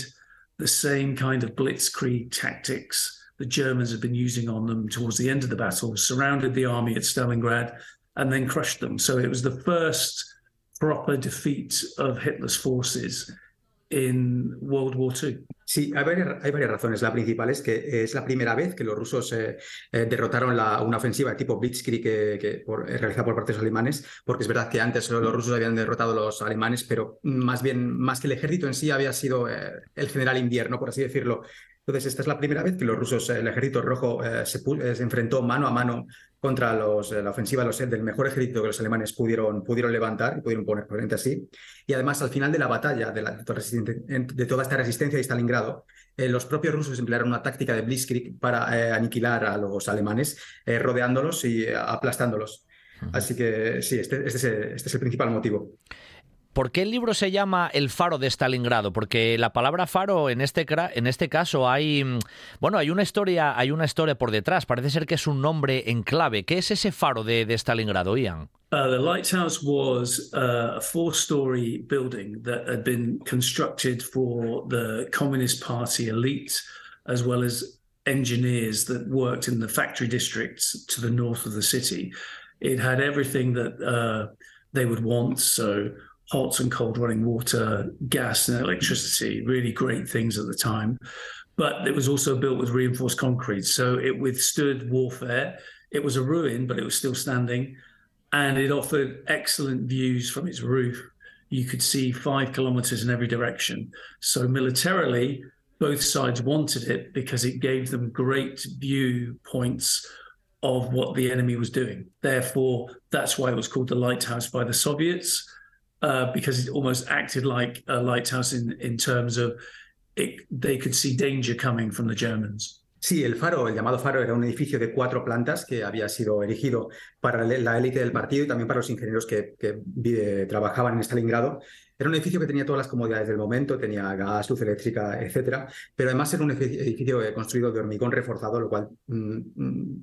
Speaker 9: the same kind of blitzkrieg tactics the Germans had been using on them towards the end of the battle, surrounded the army at Stalingrad, and then crushed them. So it was the first proper defeat of Hitler's forces in World War II.
Speaker 8: Sí, hay varias, razones. La principal es que es la primera vez que los rusos eh, eh, derrotaron una ofensiva de tipo Blitzkrieg que, que eh, realizada por parte de los alemanes, porque es verdad que antes los rusos habían derrotado a los alemanes, pero más bien, más que el ejército en sí, había sido eh, el general invierno, por así decirlo, entonces, esta es la primera vez que los rusos, el ejército rojo, eh, se, enfrentó mano a mano contra los, la ofensiva los, del mejor ejército que los alemanes pudieron, pudieron levantar y pudieron poner frente así. Y además, al final de la batalla, de, la, de toda esta resistencia de Stalingrado, eh, los propios rusos emplearon una táctica de Blitzkrieg para eh, aniquilar a los alemanes, rodeándolos y aplastándolos. Así que sí, este, este, es el, este es el principal motivo.
Speaker 1: ¿Por qué el libro se llama El faro de Stalingrado? Porque la palabra faro en este en este caso hay mm, bueno, hay una historia, hay una historia por detrás, parece ser que es un nombre en clave. ¿Qué es ese faro de, Stalingrado, Ian?
Speaker 9: Uh, the lighthouse was uh, a four-story building that had been constructed for the Communist Party elite as well as engineers that worked in the factory districts to the north of the city. It had everything that uh, they would want, so hot and cold running water, gas and electricity, really great things at the time. But it was also built with reinforced concrete. So it withstood warfare. It was a ruin, but it was still standing. And it offered excellent views from its roof. You could see five kilometers in every direction. So militarily, both sides wanted it because it gave them great viewpoints of what the enemy was doing. Therefore, that's why it was called the lighthouse by the Soviets uh, because it almost acted like a lighthouse in, in terms of it, they could see danger coming from the Germans.
Speaker 8: Sí, el Faro, el llamado Faro, era un edificio de cuatro plantas que había sido erigido para la élite del partido y también para los ingenieros que, que trabajaban en Stalingrado. Era un edificio que tenía todas las comodidades del momento, tenía gas, luz eléctrica, etcétera, pero además era un edificio construido de hormigón reforzado, lo cual mm,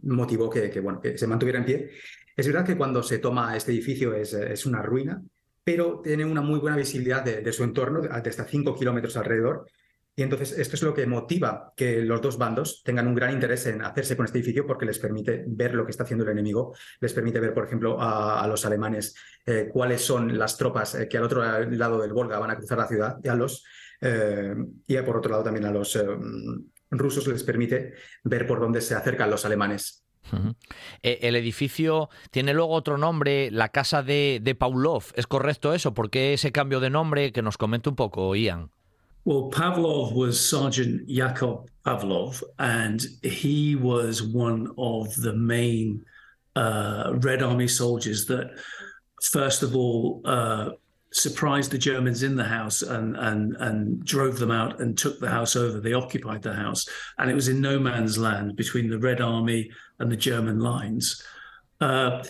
Speaker 8: motivó que, que, bueno, que se mantuviera en pie. Es verdad que cuando se toma este edificio es, es una ruina, pero tiene una muy buena visibilidad de, su entorno, de hasta 5 kilómetros alrededor. Y entonces esto es lo que motiva que los dos bandos tengan un gran interés en hacerse con este edificio porque les permite ver lo que está haciendo el enemigo, les permite ver, por ejemplo, a, los alemanes eh, cuáles son las tropas eh, que al otro lado del Volga van a cruzar la ciudad y los eh, y por otro lado también a los rusos les permite ver por dónde se acercan los alemanes.
Speaker 1: -huh. El edificio tiene luego otro nombre, la casa de, de Pavlov. ¿Es correcto eso? ¿Por qué ese cambio de nombre? Que nos comente un poco, Ian.
Speaker 9: Well, Pavlov was Sergeant Yakov Pavlov, and he was one of the main uh, Red Army soldiers that, first of all, uh, surprised the Germans in the house and and and drove them out and took the house over. They occupied the house, and it was in no man's land between the Red Army and the German lines. Uh,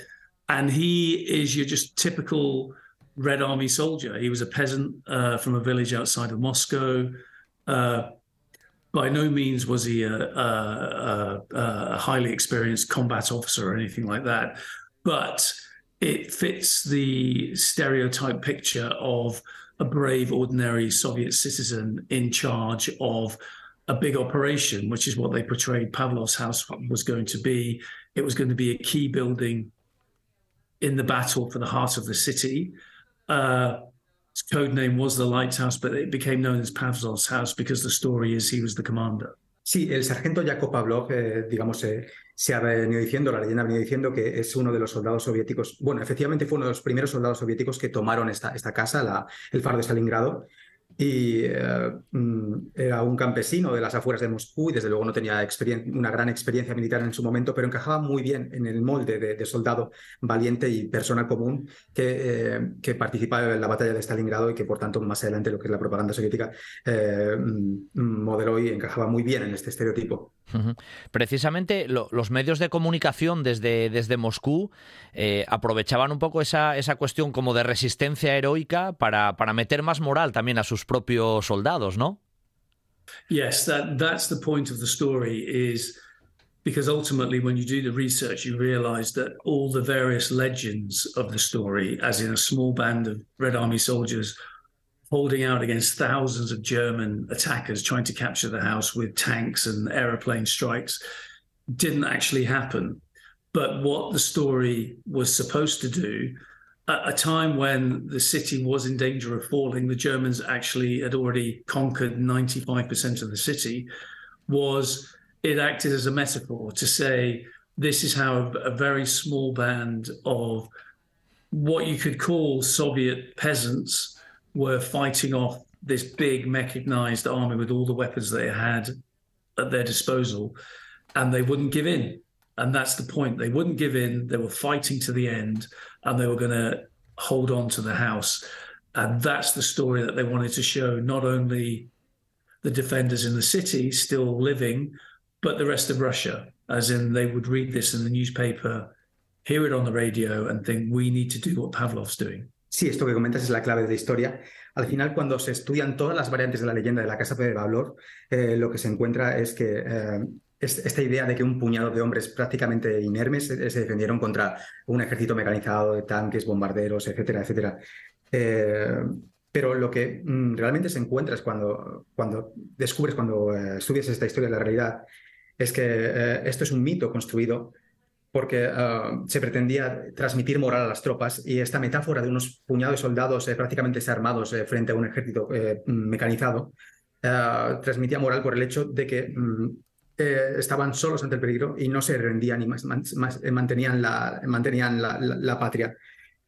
Speaker 9: and he is your just typical Red Army soldier. He was a peasant uh, from a village outside of Moscow. Uh, by no means was he a, a, a, a highly experienced combat officer or anything like that, but it fits the stereotype picture of a brave, ordinary Soviet citizen in charge of a big operation, which is what they portrayed Pavlov's house was going to be. It was going to be a key building in the battle for the heart of the city. Uh, its code name was the Lighthouse, but it became known as Pavlov's house because the story is he was the commander.
Speaker 8: Sí, el sargento Jakub Pavlov, eh, digamos, eh, se ha venido diciendo, la leyenda ha venido diciendo que es uno de los soldados soviéticos, bueno, efectivamente fue uno de los primeros soldados soviéticos que tomaron esta, casa, el faro de Stalingrado, y eh, mm, era un campesino de las afueras de Moscú y desde luego no tenía una gran experiencia militar en su momento, pero encajaba muy bien en el molde de, soldado valiente y persona común que, eh, participaba en la batalla de Stalingrado y que por tanto más adelante lo que es la propaganda soviética eh, mm, modeló y encajaba muy bien en este estereotipo.
Speaker 1: Precisamente los medios de comunicación desde, desde Moscú eh, aprovechaban un poco esa, esa cuestión como de resistencia heroica para, para meter más moral también a sus propios soldados, ¿no?
Speaker 9: Yes, that, that's the point of the story is because ultimately when you do the research you realize that all the various legends of the story as in a small band of red army soldiers holding out against thousands of German attackers trying to capture the house with tanks and aeroplane strikes didn't actually happen. But what the story was supposed to do, at a time when the city was in danger of falling, the Germans actually had already conquered 95% of the city, was it acted as a metaphor to say this is how a very small band of what you could call Soviet peasants were fighting off this big mechanized army with all the weapons they had at their disposal, and they wouldn't give in. And that's the point. They wouldn't give in. They were fighting to the end, and they were going to hold on to the house. And that's the story that they wanted to show not only the defenders in the city still living, but the rest of Russia, as in they would read this in the newspaper, hear it on the radio, and think, we need to do what Pavlov's doing.
Speaker 8: Sí, esto que comentas es la clave de la historia. Al final, cuando se estudian todas las variantes de la leyenda de la Casa de Valor, eh, lo que se encuentra es que eh, esta idea de que un puñado de hombres prácticamente inermes se, defendieron contra un ejército mecanizado de tanques, bombarderos, etcétera, etcétera. Eh, pero lo que mm, realmente se encuentra es cuando, cuando descubres, cuando estudias esta historia de la realidad, es que esto es un mito construido porque ah, se pretendía transmitir moral a las tropas y esta metáfora de unos puñados de soldados eh, prácticamente desarmados eh, frente a un ejército eh, mecanizado ah, transmitía moral por el hecho de que mm, estaban solos ante el peligro y no se rendían y más, mantenían, la, mantenían la, patria.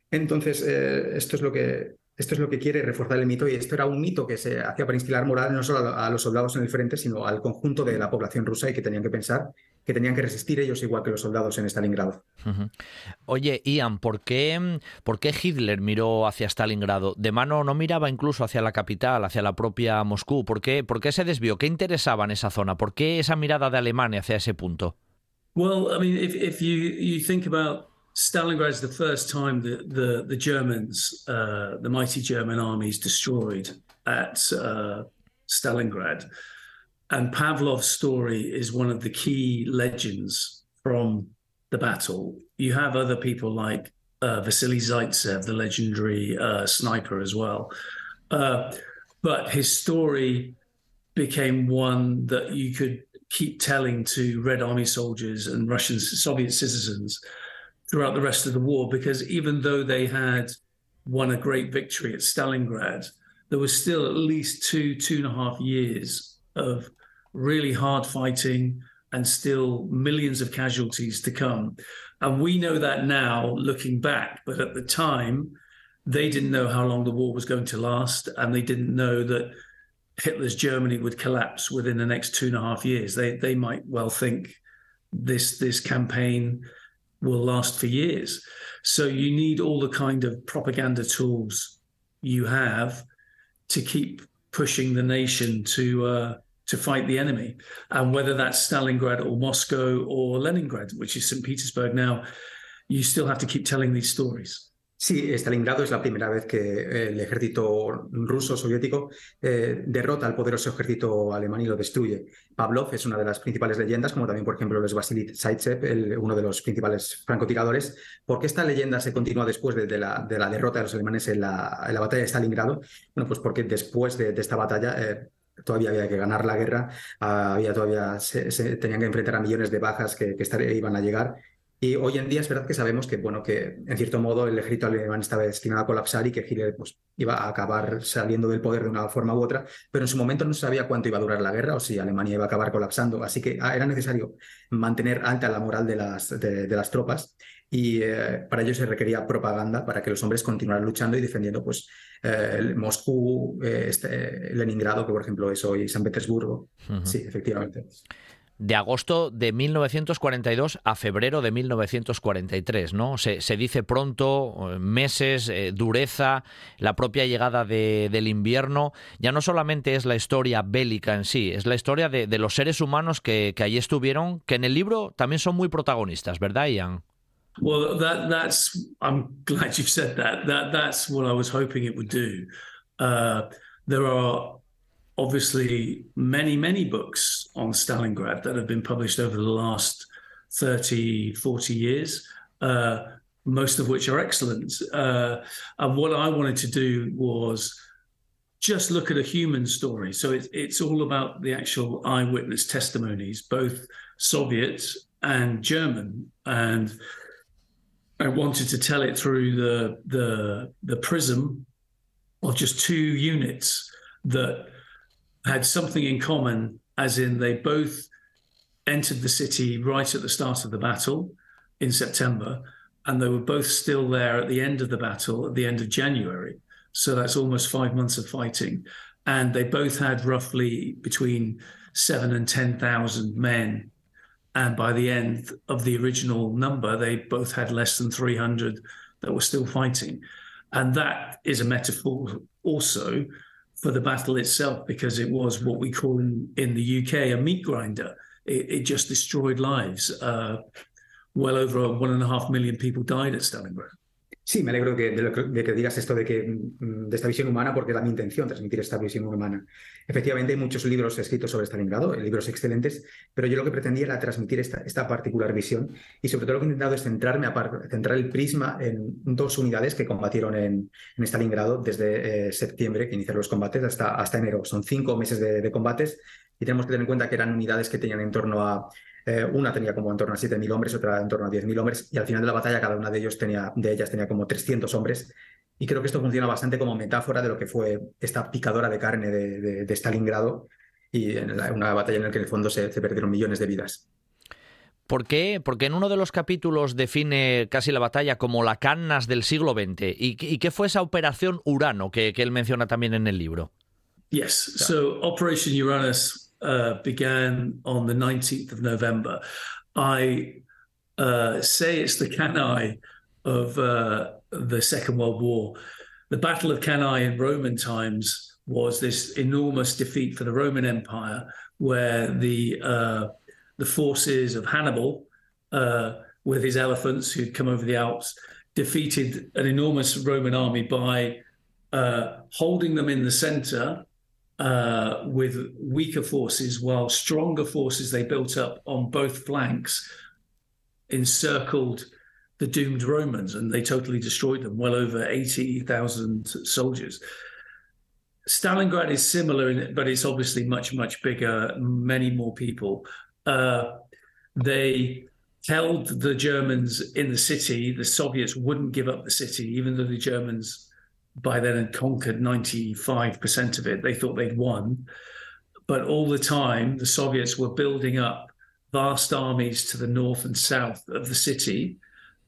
Speaker 8: Entonces, esto es lo que esto es lo que quiere reforzar el mito y esto era un mito que se hacía para instilar moral no solo a, los soldados en el frente, sino al conjunto de la población rusa y que tenían que pensar que tenían que resistir ellos igual que los soldados en Stalingrado.
Speaker 1: Oye, Ian, ¿por qué, ¿por qué Hitler miró hacia Stalingrado? De mano no miraba incluso hacia la capital, hacia la propia Moscú. ¿Por qué, por qué se desvió? ¿Qué interesaba en esa zona? ¿Por qué esa mirada de Alemania hacia ese punto?
Speaker 9: Well, I mean, if, if you, you think about Stalingrad is the first time that the the Germans, uh, the mighty German armies, destroyed at uh, Stalingrad. And Pavlov's story is one of the key legends from the battle. You have other people like uh, Vasily Zaitsev, the legendary uh, sniper, as well. Uh, but his story became one that you could keep telling to Red Army soldiers and Russian Soviet citizens throughout the rest of the war, because even though they had won a great victory at Stalingrad, there was still at least two, two and a half years of really hard fighting and still millions of casualties to come. And we know that now looking back, but at the time, they didn't know how long the war was going to last, and they didn't know that Hitler's Germany would collapse within the next two and a half years. They they might well think this this campaign will last for years. So you need all the kind of propaganda tools you have to keep pushing the nation to uh, to fight the enemy. And whether that's Stalingrad or Moscow or Leningrad, which is St. Petersburg now, you still have to keep telling these stories.
Speaker 8: Sí, Stalingrado es la primera vez que eh, el ejército ruso soviético eh, derrota al poderoso ejército alemán y lo destruye. Pavlov es una de las principales leyendas, como también, por ejemplo, lo es Vasily Zaitsev, uno de los principales francotiradores. ¿Por qué esta leyenda se continúa después de, la, de la, derrota de los alemanes en la, en la, batalla de Stalingrado? Bueno, pues porque después de, esta batalla eh, todavía había que ganar la guerra, había todavía se, tenían que enfrentar a millones de bajas que, que iban a llegar Y hoy en día es verdad que sabemos que, bueno, que en cierto modo el ejército alemán estaba destinado a colapsar y que Hitler pues, iba a acabar saliendo del poder de una forma u otra, pero en su momento no se sabía cuánto iba a durar la guerra o si Alemania iba a acabar colapsando. Así que era necesario mantener alta la moral de las, de, las tropas y eh, para ello se requería propaganda para que los hombres continuaran luchando y defendiendo pues, eh, Moscú, eh, este, Leningrado, que por ejemplo es hoy San Petersburgo. Sí, efectivamente
Speaker 1: de agosto de 1942 a febrero de 1943, ¿no? Se, dice pronto, meses, dureza, la propia llegada del invierno. Ya no solamente es la historia bélica en sí, es la historia de, los seres humanos que, allí estuvieron, que en el libro también son muy protagonistas, ¿verdad, Ian?
Speaker 9: Well, that, that's. I'm glad you've said that. That that's what I was hoping it would do. Uh, there are obviously many, many books on Stalingrad that have been published over the last 30, 40 years, uh, most of which are excellent. Uh, and what I wanted to do was just look at a human story. So it, it's all about the actual eyewitness testimonies, both Soviet and German. And I wanted to tell it through the the the prism of just two units that had something in common, as in they both entered the city right at the start of the battle in September, and they were both still there at the end of the battle at the end of January. So that's almost five months of fighting. And they both had roughly between seven and 10,000 men. And by the end of the original number, they both had less than 300 that were still fighting. And that is a metaphor also for the battle itself because it was what we call in, in the UK a meat grinder. It, it just destroyed lives. Uh, well over one and a half million people died at Stalingrad.
Speaker 8: Sí, me alegro de, que digas esto de, que, mm, de esta visión humana, porque era mi intención transmitir esta visión humana. Efectivamente, hay muchos libros escritos sobre Stalingrado, libros excelentes, pero yo lo que pretendía era transmitir esta, esta particular visión y sobre todo lo que he intentado es centrarme, centrar el prisma en dos unidades que combatieron en, Stalingrado desde eh, septiembre, que iniciaron los combates, hasta, hasta enero. Son cinco meses de, de combates y tenemos que tener en cuenta que eran unidades que tenían en torno a eh, una tenía como en torno a 7.000 hombres, otra en torno a 10.000 hombres, y al final de la batalla cada una de, ellos tenía, de ellas tenía como 300 hombres. Y creo que esto funciona bastante como metáfora de lo que fue esta picadora de carne de, de, Stalingrado y en una batalla en la que en el fondo se, perdieron millones de vidas.
Speaker 1: ¿Por qué? Porque en uno de los capítulos define casi la batalla como la Cannas del siglo XX. ¿Y, qué fue esa operación Urano que, que, él menciona también en el libro?
Speaker 9: Yes, so Operation Uranus uh, began on the 19th of November. I uh, say it's the Cannae of uh, the Second World War. The Battle of Cannae in Roman times was this enormous defeat for the Roman Empire, where the uh, the forces of Hannibal, uh, with his elephants who'd come over the Alps, defeated an enormous Roman army by uh, holding them in the center uh, with weaker forces, while stronger forces they built up on both flanks encircled the doomed Romans and they totally destroyed them, well over 80,000 soldiers. Stalingrad is similar, in but it's obviously much, much bigger, many more people. Uh, they held the Germans in the city. The Soviets wouldn't give up the city, even though the Germans by then had conquered 95% of it. They thought they'd won. But all the time, the Soviets were building up vast armies to the north and south of the city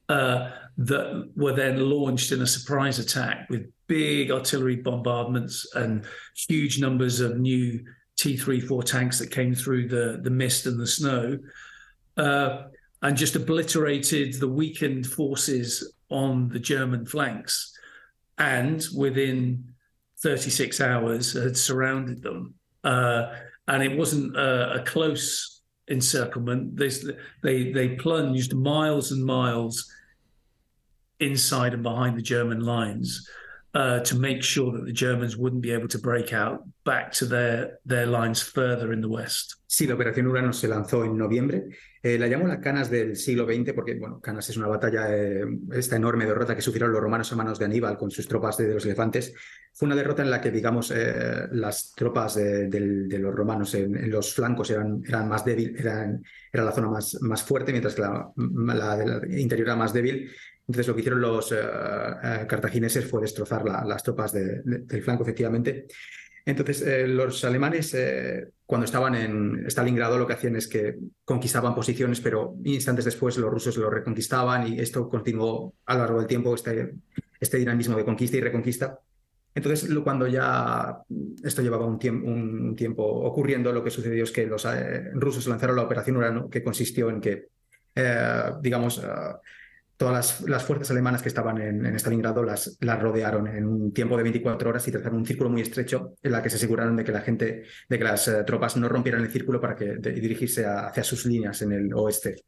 Speaker 9: uh, that were then launched in a surprise attack with big artillery bombardments and huge numbers of new T-34 tanks that came through the, the mist and the snow. Uh, and just obliterated the weakened forces on the German flanks and within 36 hours had surrounded them. Uh, and it wasn't a, a close encirclement. They, they, they plunged miles and miles inside and behind the German lines. Uh, to make sure that the Germans wouldn't be able to break out back to their, their lines further in the west.
Speaker 8: Sí, la operación Urano se lanzó en noviembre. Eh, la llamo la Canas del siglo XX porque, bueno, Canas es una batalla, eh, esta enorme derrota que sufrieron los romanos a manos de Aníbal con sus tropas de, los elefantes. Fue una derrota en la que, digamos, eh, las tropas de, de, de los romanos en, en, los flancos eran, eran más débiles, eran, era la zona más, más fuerte, mientras que la, la, la interior era más débil. Entonces lo que hicieron los uh, uh, cartagineses fue destrozar la, las tropas de, de, del flanco, efectivamente. Entonces eh, los alemanes, eh, cuando estaban en Stalingrado, lo que hacían es que conquistaban posiciones, pero instantes después los rusos lo reconquistaban y esto continuó a lo largo del tiempo, este, este dinamismo de conquista y reconquista. Entonces, cuando ya esto llevaba un, tiemp un tiempo ocurriendo, lo que sucedió es que los eh, rusos lanzaron la operación Urano, que consistió en que, digamos, todas las, fuerzas alemanas que estaban en, en Stalingrado las, rodearon en un tiempo de 24 horas y trazaron un círculo muy estrecho en la que se aseguraron de que la gente, de que las uh, tropas no rompieran el círculo para que dirigirse hacia sus líneas en el oeste.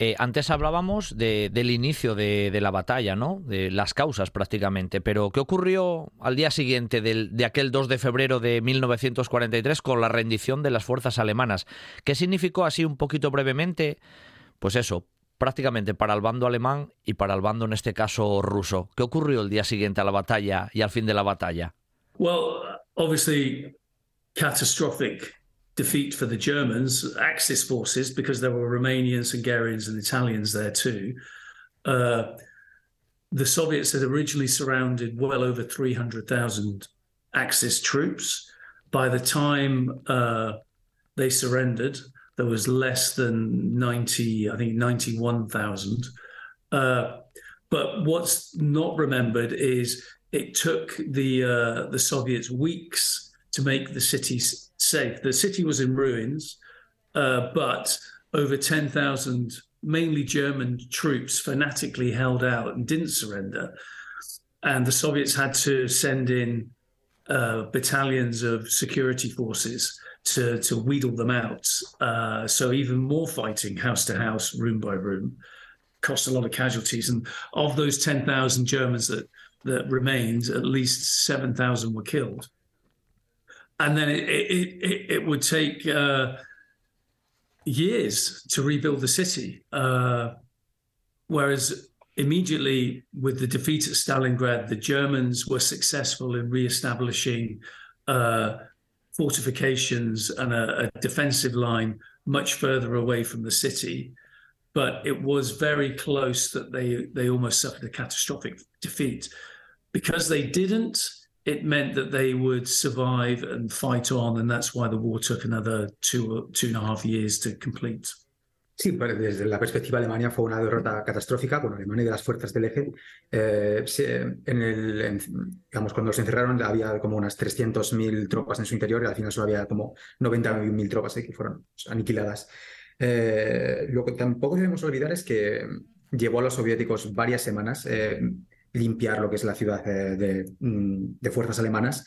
Speaker 1: Eh, antes hablábamos de, del inicio de, de, la batalla, ¿no? De las causas prácticamente, pero ¿qué ocurrió al día siguiente del, de aquel 2 de febrero de 1943 con la rendición de las fuerzas alemanas? ¿Qué significó así un poquito brevemente? Pues eso, prácticamente para el bando alemán y para el bando en este caso ruso. ¿Qué ocurrió el día siguiente a la batalla y al fin de la batalla?
Speaker 9: Well, obviously catastrophic defeat for the Germans, Axis forces, because there were Romanians, Hungarians, and Italians there too. Uh, the Soviets had originally surrounded well over 300,000 Axis troops. By the time uh, they surrendered, there was less than 90, I think 91,000. Uh, but what's not remembered is it took the uh, the Soviets weeks to make the city safe. The city was in ruins, uh, but over 10,000 mainly German troops fanatically held out and didn't surrender. And the Soviets had to send in uh, battalions of security forces to to wheedle them out. Uh, so even more fighting, house to house, room by room, cost a lot of casualties. And of those ten thousand Germans that that remained, at least seven thousand were killed. And then it it, it, it would take uh, years to rebuild the city, uh, whereas immediately with the defeat at Stalingrad, the Germans were successful in re-establishing uh, fortifications and a, a, defensive line much further away from the city. But it was very close that they they almost suffered a catastrophic defeat. Because they didn't, it meant that they would survive and fight on, and that's why the war took another two two and a half years to complete.
Speaker 8: Sí, desde la perspectiva Alemania fue una derrota catastrófica, bueno, Alemania y de las fuerzas del eje. Eh, cuando los encerraron había como unas 300.000 tropas en su interior y al final solo había como 91.000 tropas eh, que fueron aniquiladas. Eh, lo que tampoco debemos olvidar es que llevó a los soviéticos varias semanas eh, limpiar lo que es la ciudad de, de, mm, de fuerzas alemanas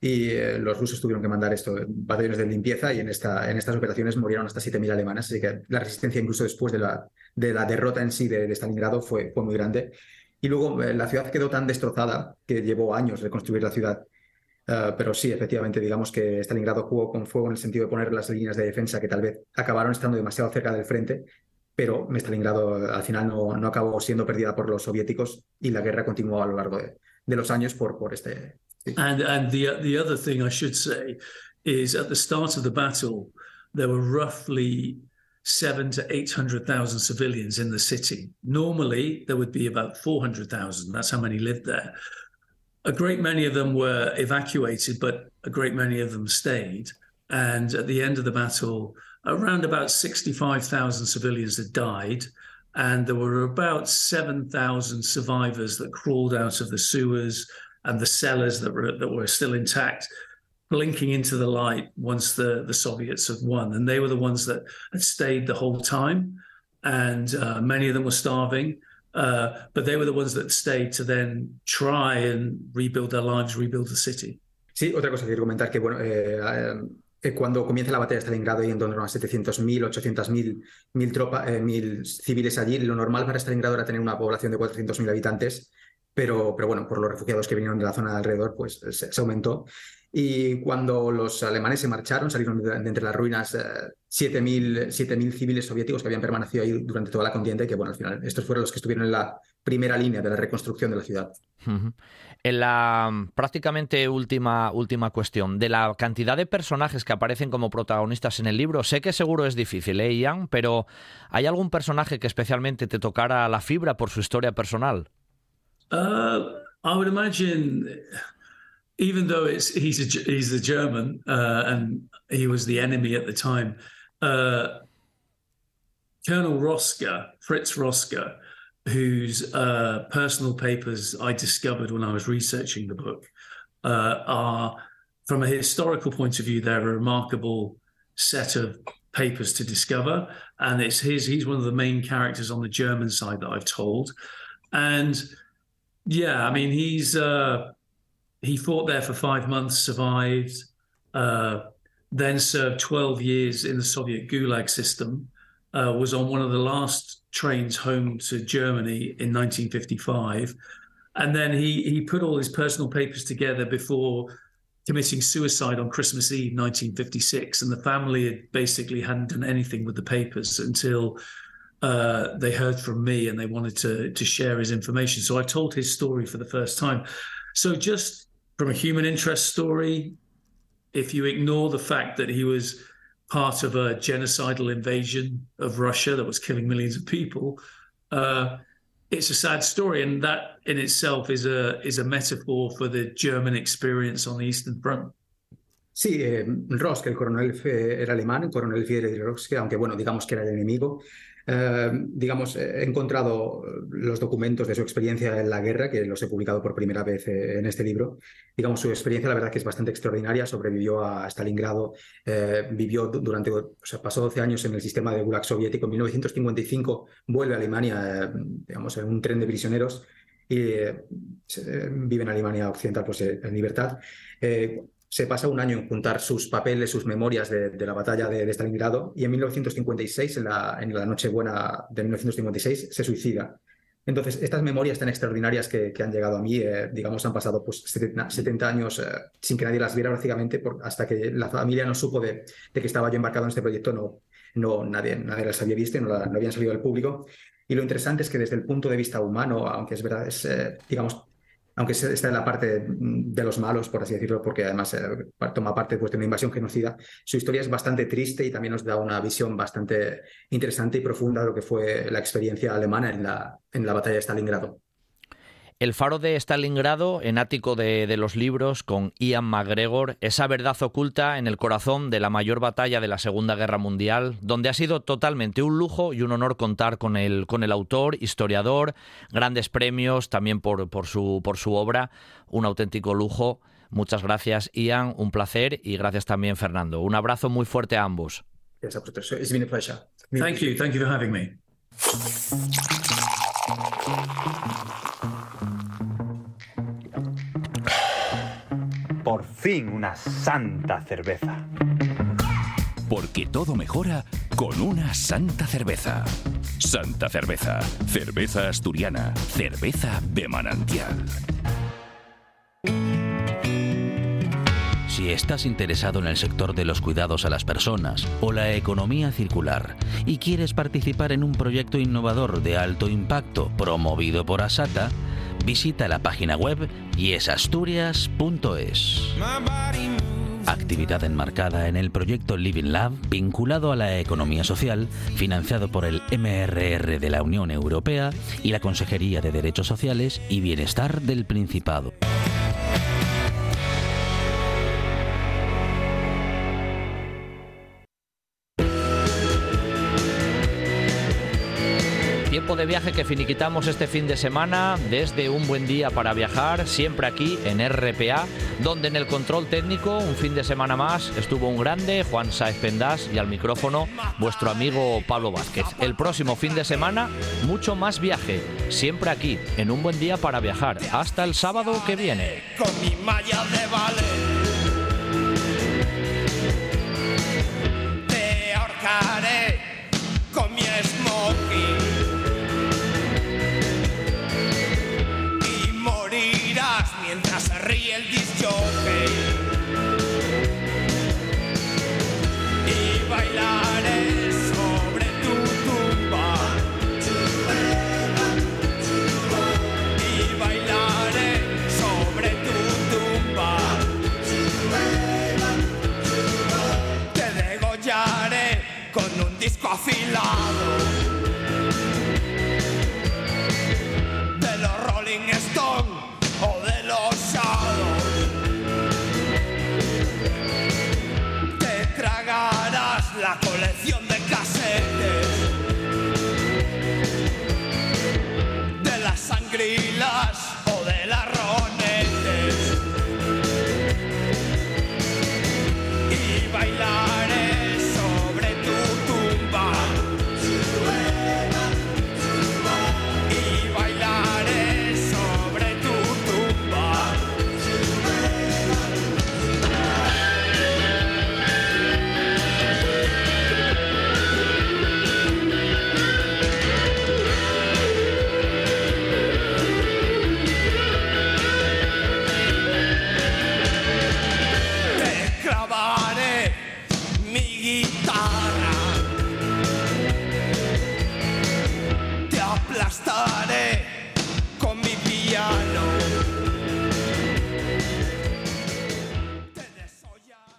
Speaker 8: y eh, los rusos tuvieron que mandar esto, batallones de limpieza y en, esta, en estas operaciones murieron hasta 7.000 alemanes, así que la resistencia incluso después de la, de la derrota en sí de, de Stalingrado fue, fue muy grande. Y luego eh, la ciudad quedó tan destrozada que llevó años reconstruir la ciudad. Uh, pero sí, efectivamente, digamos que Stalingrado jugó con fuego en el sentido de poner las líneas de defensa que tal vez acabaron estando demasiado cerca del frente, pero Stalingrado al final no, no acabó siendo perdida por los soviéticos y la guerra continuó a lo largo de, de los años por, por este,
Speaker 9: And and the the other thing I should say is at the start of the battle, there were roughly seven to eight hundred thousand civilians in the city. Normally, there would be about four hundred thousand. That's how many lived there. A great many of them were evacuated, but a great many of them stayed. And at the end of the battle, around about sixty-five thousand civilians had died. And there were about 7,000 survivors that crawled out of the sewers, and the cellars that were that were still intact blinking into the light once the the Soviets had won. And they were the ones that had stayed the whole time. And uh, many of them were starving uh, but they were the ones that stayed to then try and rebuild their lives rebuild the city.
Speaker 8: Sí, otra cosa que quiero comentar que bueno eh, eh, cuando comienza la batalla de Stalingrado y en torno a 700.000, 800.000 mil tropas, eh, mil civiles allí, lo normal para Stalingrado era tener una población de 400.000 habitantes pero, pero bueno, por los refugiados que vinieron de la zona de alrededor, pues se, se aumentó. Y cuando los alemanes se marcharon, salieron de, entre las ruinas eh, 7.000 civiles soviéticos que habían permanecido ahí durante toda la contienda y que, bueno, al final estos fueron los que estuvieron en la primera línea de la reconstrucción de la ciudad.
Speaker 1: En la mm, prácticamente última, última cuestión, de la cantidad de personajes que aparecen como protagonistas en el libro, sé que seguro es difícil, ¿eh, Ian? Pero ¿hay algún personaje que especialmente te tocara la fibra por su historia personal?
Speaker 9: Uh, I would imagine, even though it's he's a, he's the German uh, and he was the enemy at the time, uh, Colonel Rosker, Fritz Rosker, whose uh, personal papers I discovered when I was researching the book, uh, are, from a historical point of view, they're a remarkable set of papers to discover. And it's his, he's one of the main characters on the German side that I've told. And yeah, I mean, he's, uh, he fought there for five months, survived, uh, then served 12 years in the Soviet Gulag system, uh, was on one of the last trains home to Germany in 1955. And then he, he put all his personal papers together before committing suicide on Christmas Eve 1956. And the family had basically hadn't done anything with the papers until uh, they heard from me and they wanted to, to share his information. So I told his story for the first time. So just from a human interest story, if you ignore the fact that he was part of a genocidal invasion of Russia that was killing millions of people, uh, it's a sad story, and that in itself is a is a metaphor for the German experience on the Eastern Front.
Speaker 8: Sí, eh, Rosk, el coronel era alemán, el coronel Friedrich Rosk, aunque bueno, digamos que era el enemigo. Eh, digamos, he encontrado los documentos de su experiencia en la guerra, que los he publicado por primera vez eh, en este libro. Digamos, su experiencia, la verdad, que es bastante extraordinaria. Sobrevivió a Stalingrado, eh, vivió durante, o sea, pasó 12 años en el sistema de Gulag soviético. En 1955 vuelve a Alemania, eh, digamos, en un tren de prisioneros y vive en Alemania Occidental, pues en libertad se pasa un año en juntar sus papeles, sus memorias de, la batalla de, de, Stalingrado y en 1956, en la, en la Nochebuena de 1956, se suicida. Entonces, estas memorias tan extraordinarias que, han llegado a mí, eh, digamos, han pasado pues 70, 70 años eh, sin que nadie las viera prácticamente, hasta que la familia no supo de, que estaba yo embarcado en este proyecto, no, no nadie, nadie las había visto, no, la, habían salido al público. Y lo interesante es que desde el punto de vista humano, aunque es verdad, es, eh, digamos, aunque está en la parte de los malos, por así decirlo, porque además eh, toma parte pues, de una invasión genocida, su historia es bastante triste y también nos da una visión bastante interesante y profunda de lo que fue la experiencia alemana en la, en la batalla de Stalingrado.
Speaker 1: El faro de Stalingrado, en ático de, de, los libros, con Ian McGregor, esa verdad oculta en el corazón de la mayor batalla de la Segunda Guerra Mundial, donde ha sido totalmente un lujo y un honor contar con el, con el autor, historiador, grandes premios también por, por, su, por su obra, un auténtico lujo. Muchas gracias, Ian, un placer y gracias también, Fernando. Un abrazo muy fuerte a ambos.
Speaker 8: Yes, it's been a pleasure.
Speaker 9: Thank you, thank you for having me.
Speaker 4: Por fin una santa cerveza.
Speaker 5: Porque todo mejora con una santa cerveza. Santa cerveza. Cerveza asturiana. Cerveza de manantial.
Speaker 3: Si estás interesado en el sector de los cuidados a las personas o la economía circular y quieres participar en un proyecto innovador de alto impacto promovido por Asata, visita la página web yesasturias.es. Actividad enmarcada en el proyecto Living Lab vinculado a la economía social, financiado por el MRR de la Unión Europea y la Consejería de Derechos Sociales y Bienestar del Principado.
Speaker 1: Viaje que finiquitamos este fin de semana desde un buen día para viajar, siempre aquí en RPA, donde en el control técnico un fin de semana más estuvo un grande Juan Saez Pendás y al micrófono vuestro amigo Pablo Vázquez. El próximo fin de semana mucho más viaje, siempre aquí en un buen día para viajar. Hasta el sábado que viene.